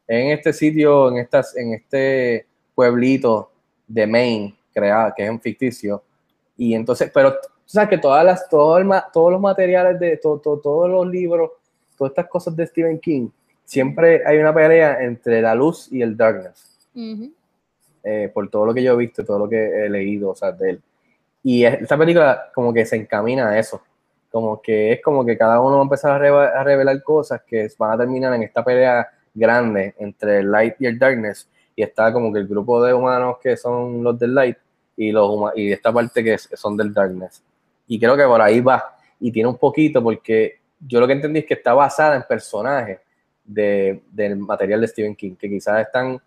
En este sitio, en, estas, en este pueblito de Maine, creado, que es un ficticio, y entonces, pero tú sabes que todas las, todo el todos los materiales de to- to- todos los libros, todas estas cosas de Stephen King, siempre hay una pelea entre la luz y el darkness eh, por todo lo que yo he visto, todo lo que he leído, o sea, de él. Y es- esta película como que se encamina a eso, como que es como que cada uno va a empezar a, reva- a revelar cosas que van a terminar en esta pelea grande entre el light y el darkness, y está como que el grupo de humanos que son los del light y, los y esta parte que son del darkness. Y creo que por ahí va, y tiene un poquito, porque yo lo que entendí es que está basada en personajes de, del material de Stephen King, que quizás están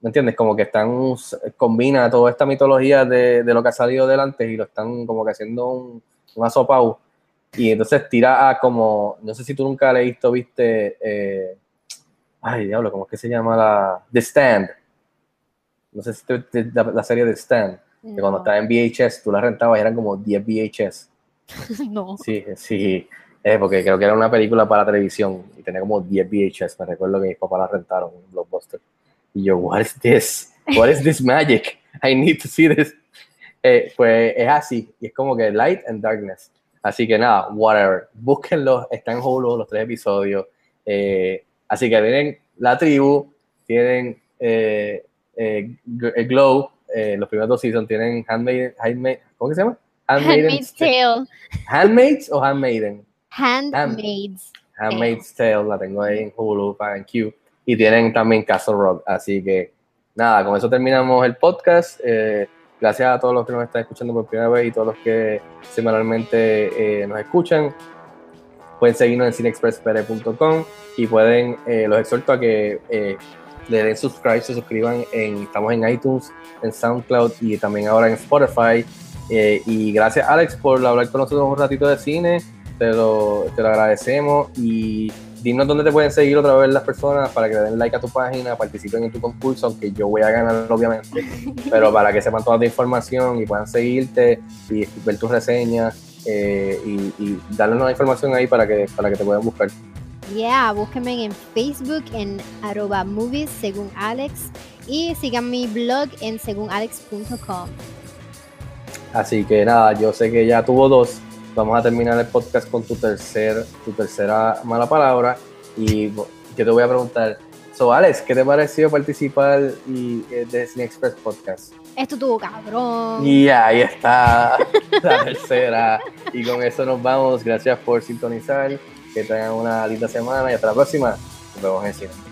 ¿me entiendes? Como que están, combina toda esta mitología de, de lo que ha salido delante y lo están como que haciendo un, un asopao. Y entonces tira a como, no sé si tú nunca leíste o viste, eh, ay diablo, ¿cómo es que se llama la? The Stand. No sé si te, te- la, la serie The Stand, que cuando estaba en VHS, tú la rentabas y eran como 10 VHS. no. Sí, sí, eh, porque creo que era una película para televisión y tenía como 10 VHS. Me recuerdo que mis papás la rentaron en Blockbuster. Y yo, what is this? What is this magic? I need to see this. Eh, pues es así, y es como que light and darkness. Así que nada, whatever. Búsquenlo, está en Hulu los tres episodios. Eh, así que tienen La Tribu, tienen eh, Glow, los primeros dos seasons tienen Handmaid, Handmaid, ¿cómo que se llama? Handmaid's Tale. Handmaids o Handmaiden? Handmaids. Handmaid's Tale, la tengo ahí en Hulu, en Q. Y tienen también Castle Rock. Así que nada, con eso terminamos el podcast. Eh, gracias a todos los que nos están escuchando por primera vez y todos los que semanalmente eh, nos escuchan. Pueden seguirnos en cinexpresspere.com y pueden, eh, los exhorto a que eh, le den subscribe, se suscriban. En, estamos en iTunes, en SoundCloud y también ahora en Spotify. Eh, y gracias, Alex, por hablar con nosotros un ratito de cine. Te lo, te lo agradecemos. Y dinos dónde te pueden seguir otra vez las personas para que le den like a tu página, participen en tu concurso, aunque yo voy a ganar obviamente, pero para que sepan toda tu información y puedan seguirte y ver tus reseñas eh, y, y darles una información ahí para que, para que te puedan buscar. Yeah, búsquenme en Facebook en arroba movies según Alex y sigan mi blog en segunalex.com. Así que nada, yo sé que ya tuvo dos. Vamos a terminar el podcast con tu tercer, tu tercera mala palabra. Y yo te voy a preguntar, so Alex, ¿qué te pareció participar y, eh, de Cine Express Podcast? Esto tuvo cabrón. Y ahí está la tercera. Y con eso nos vamos. Gracias por sintonizar. Que tengan una linda semana y hasta la próxima. Nos vemos en el cine.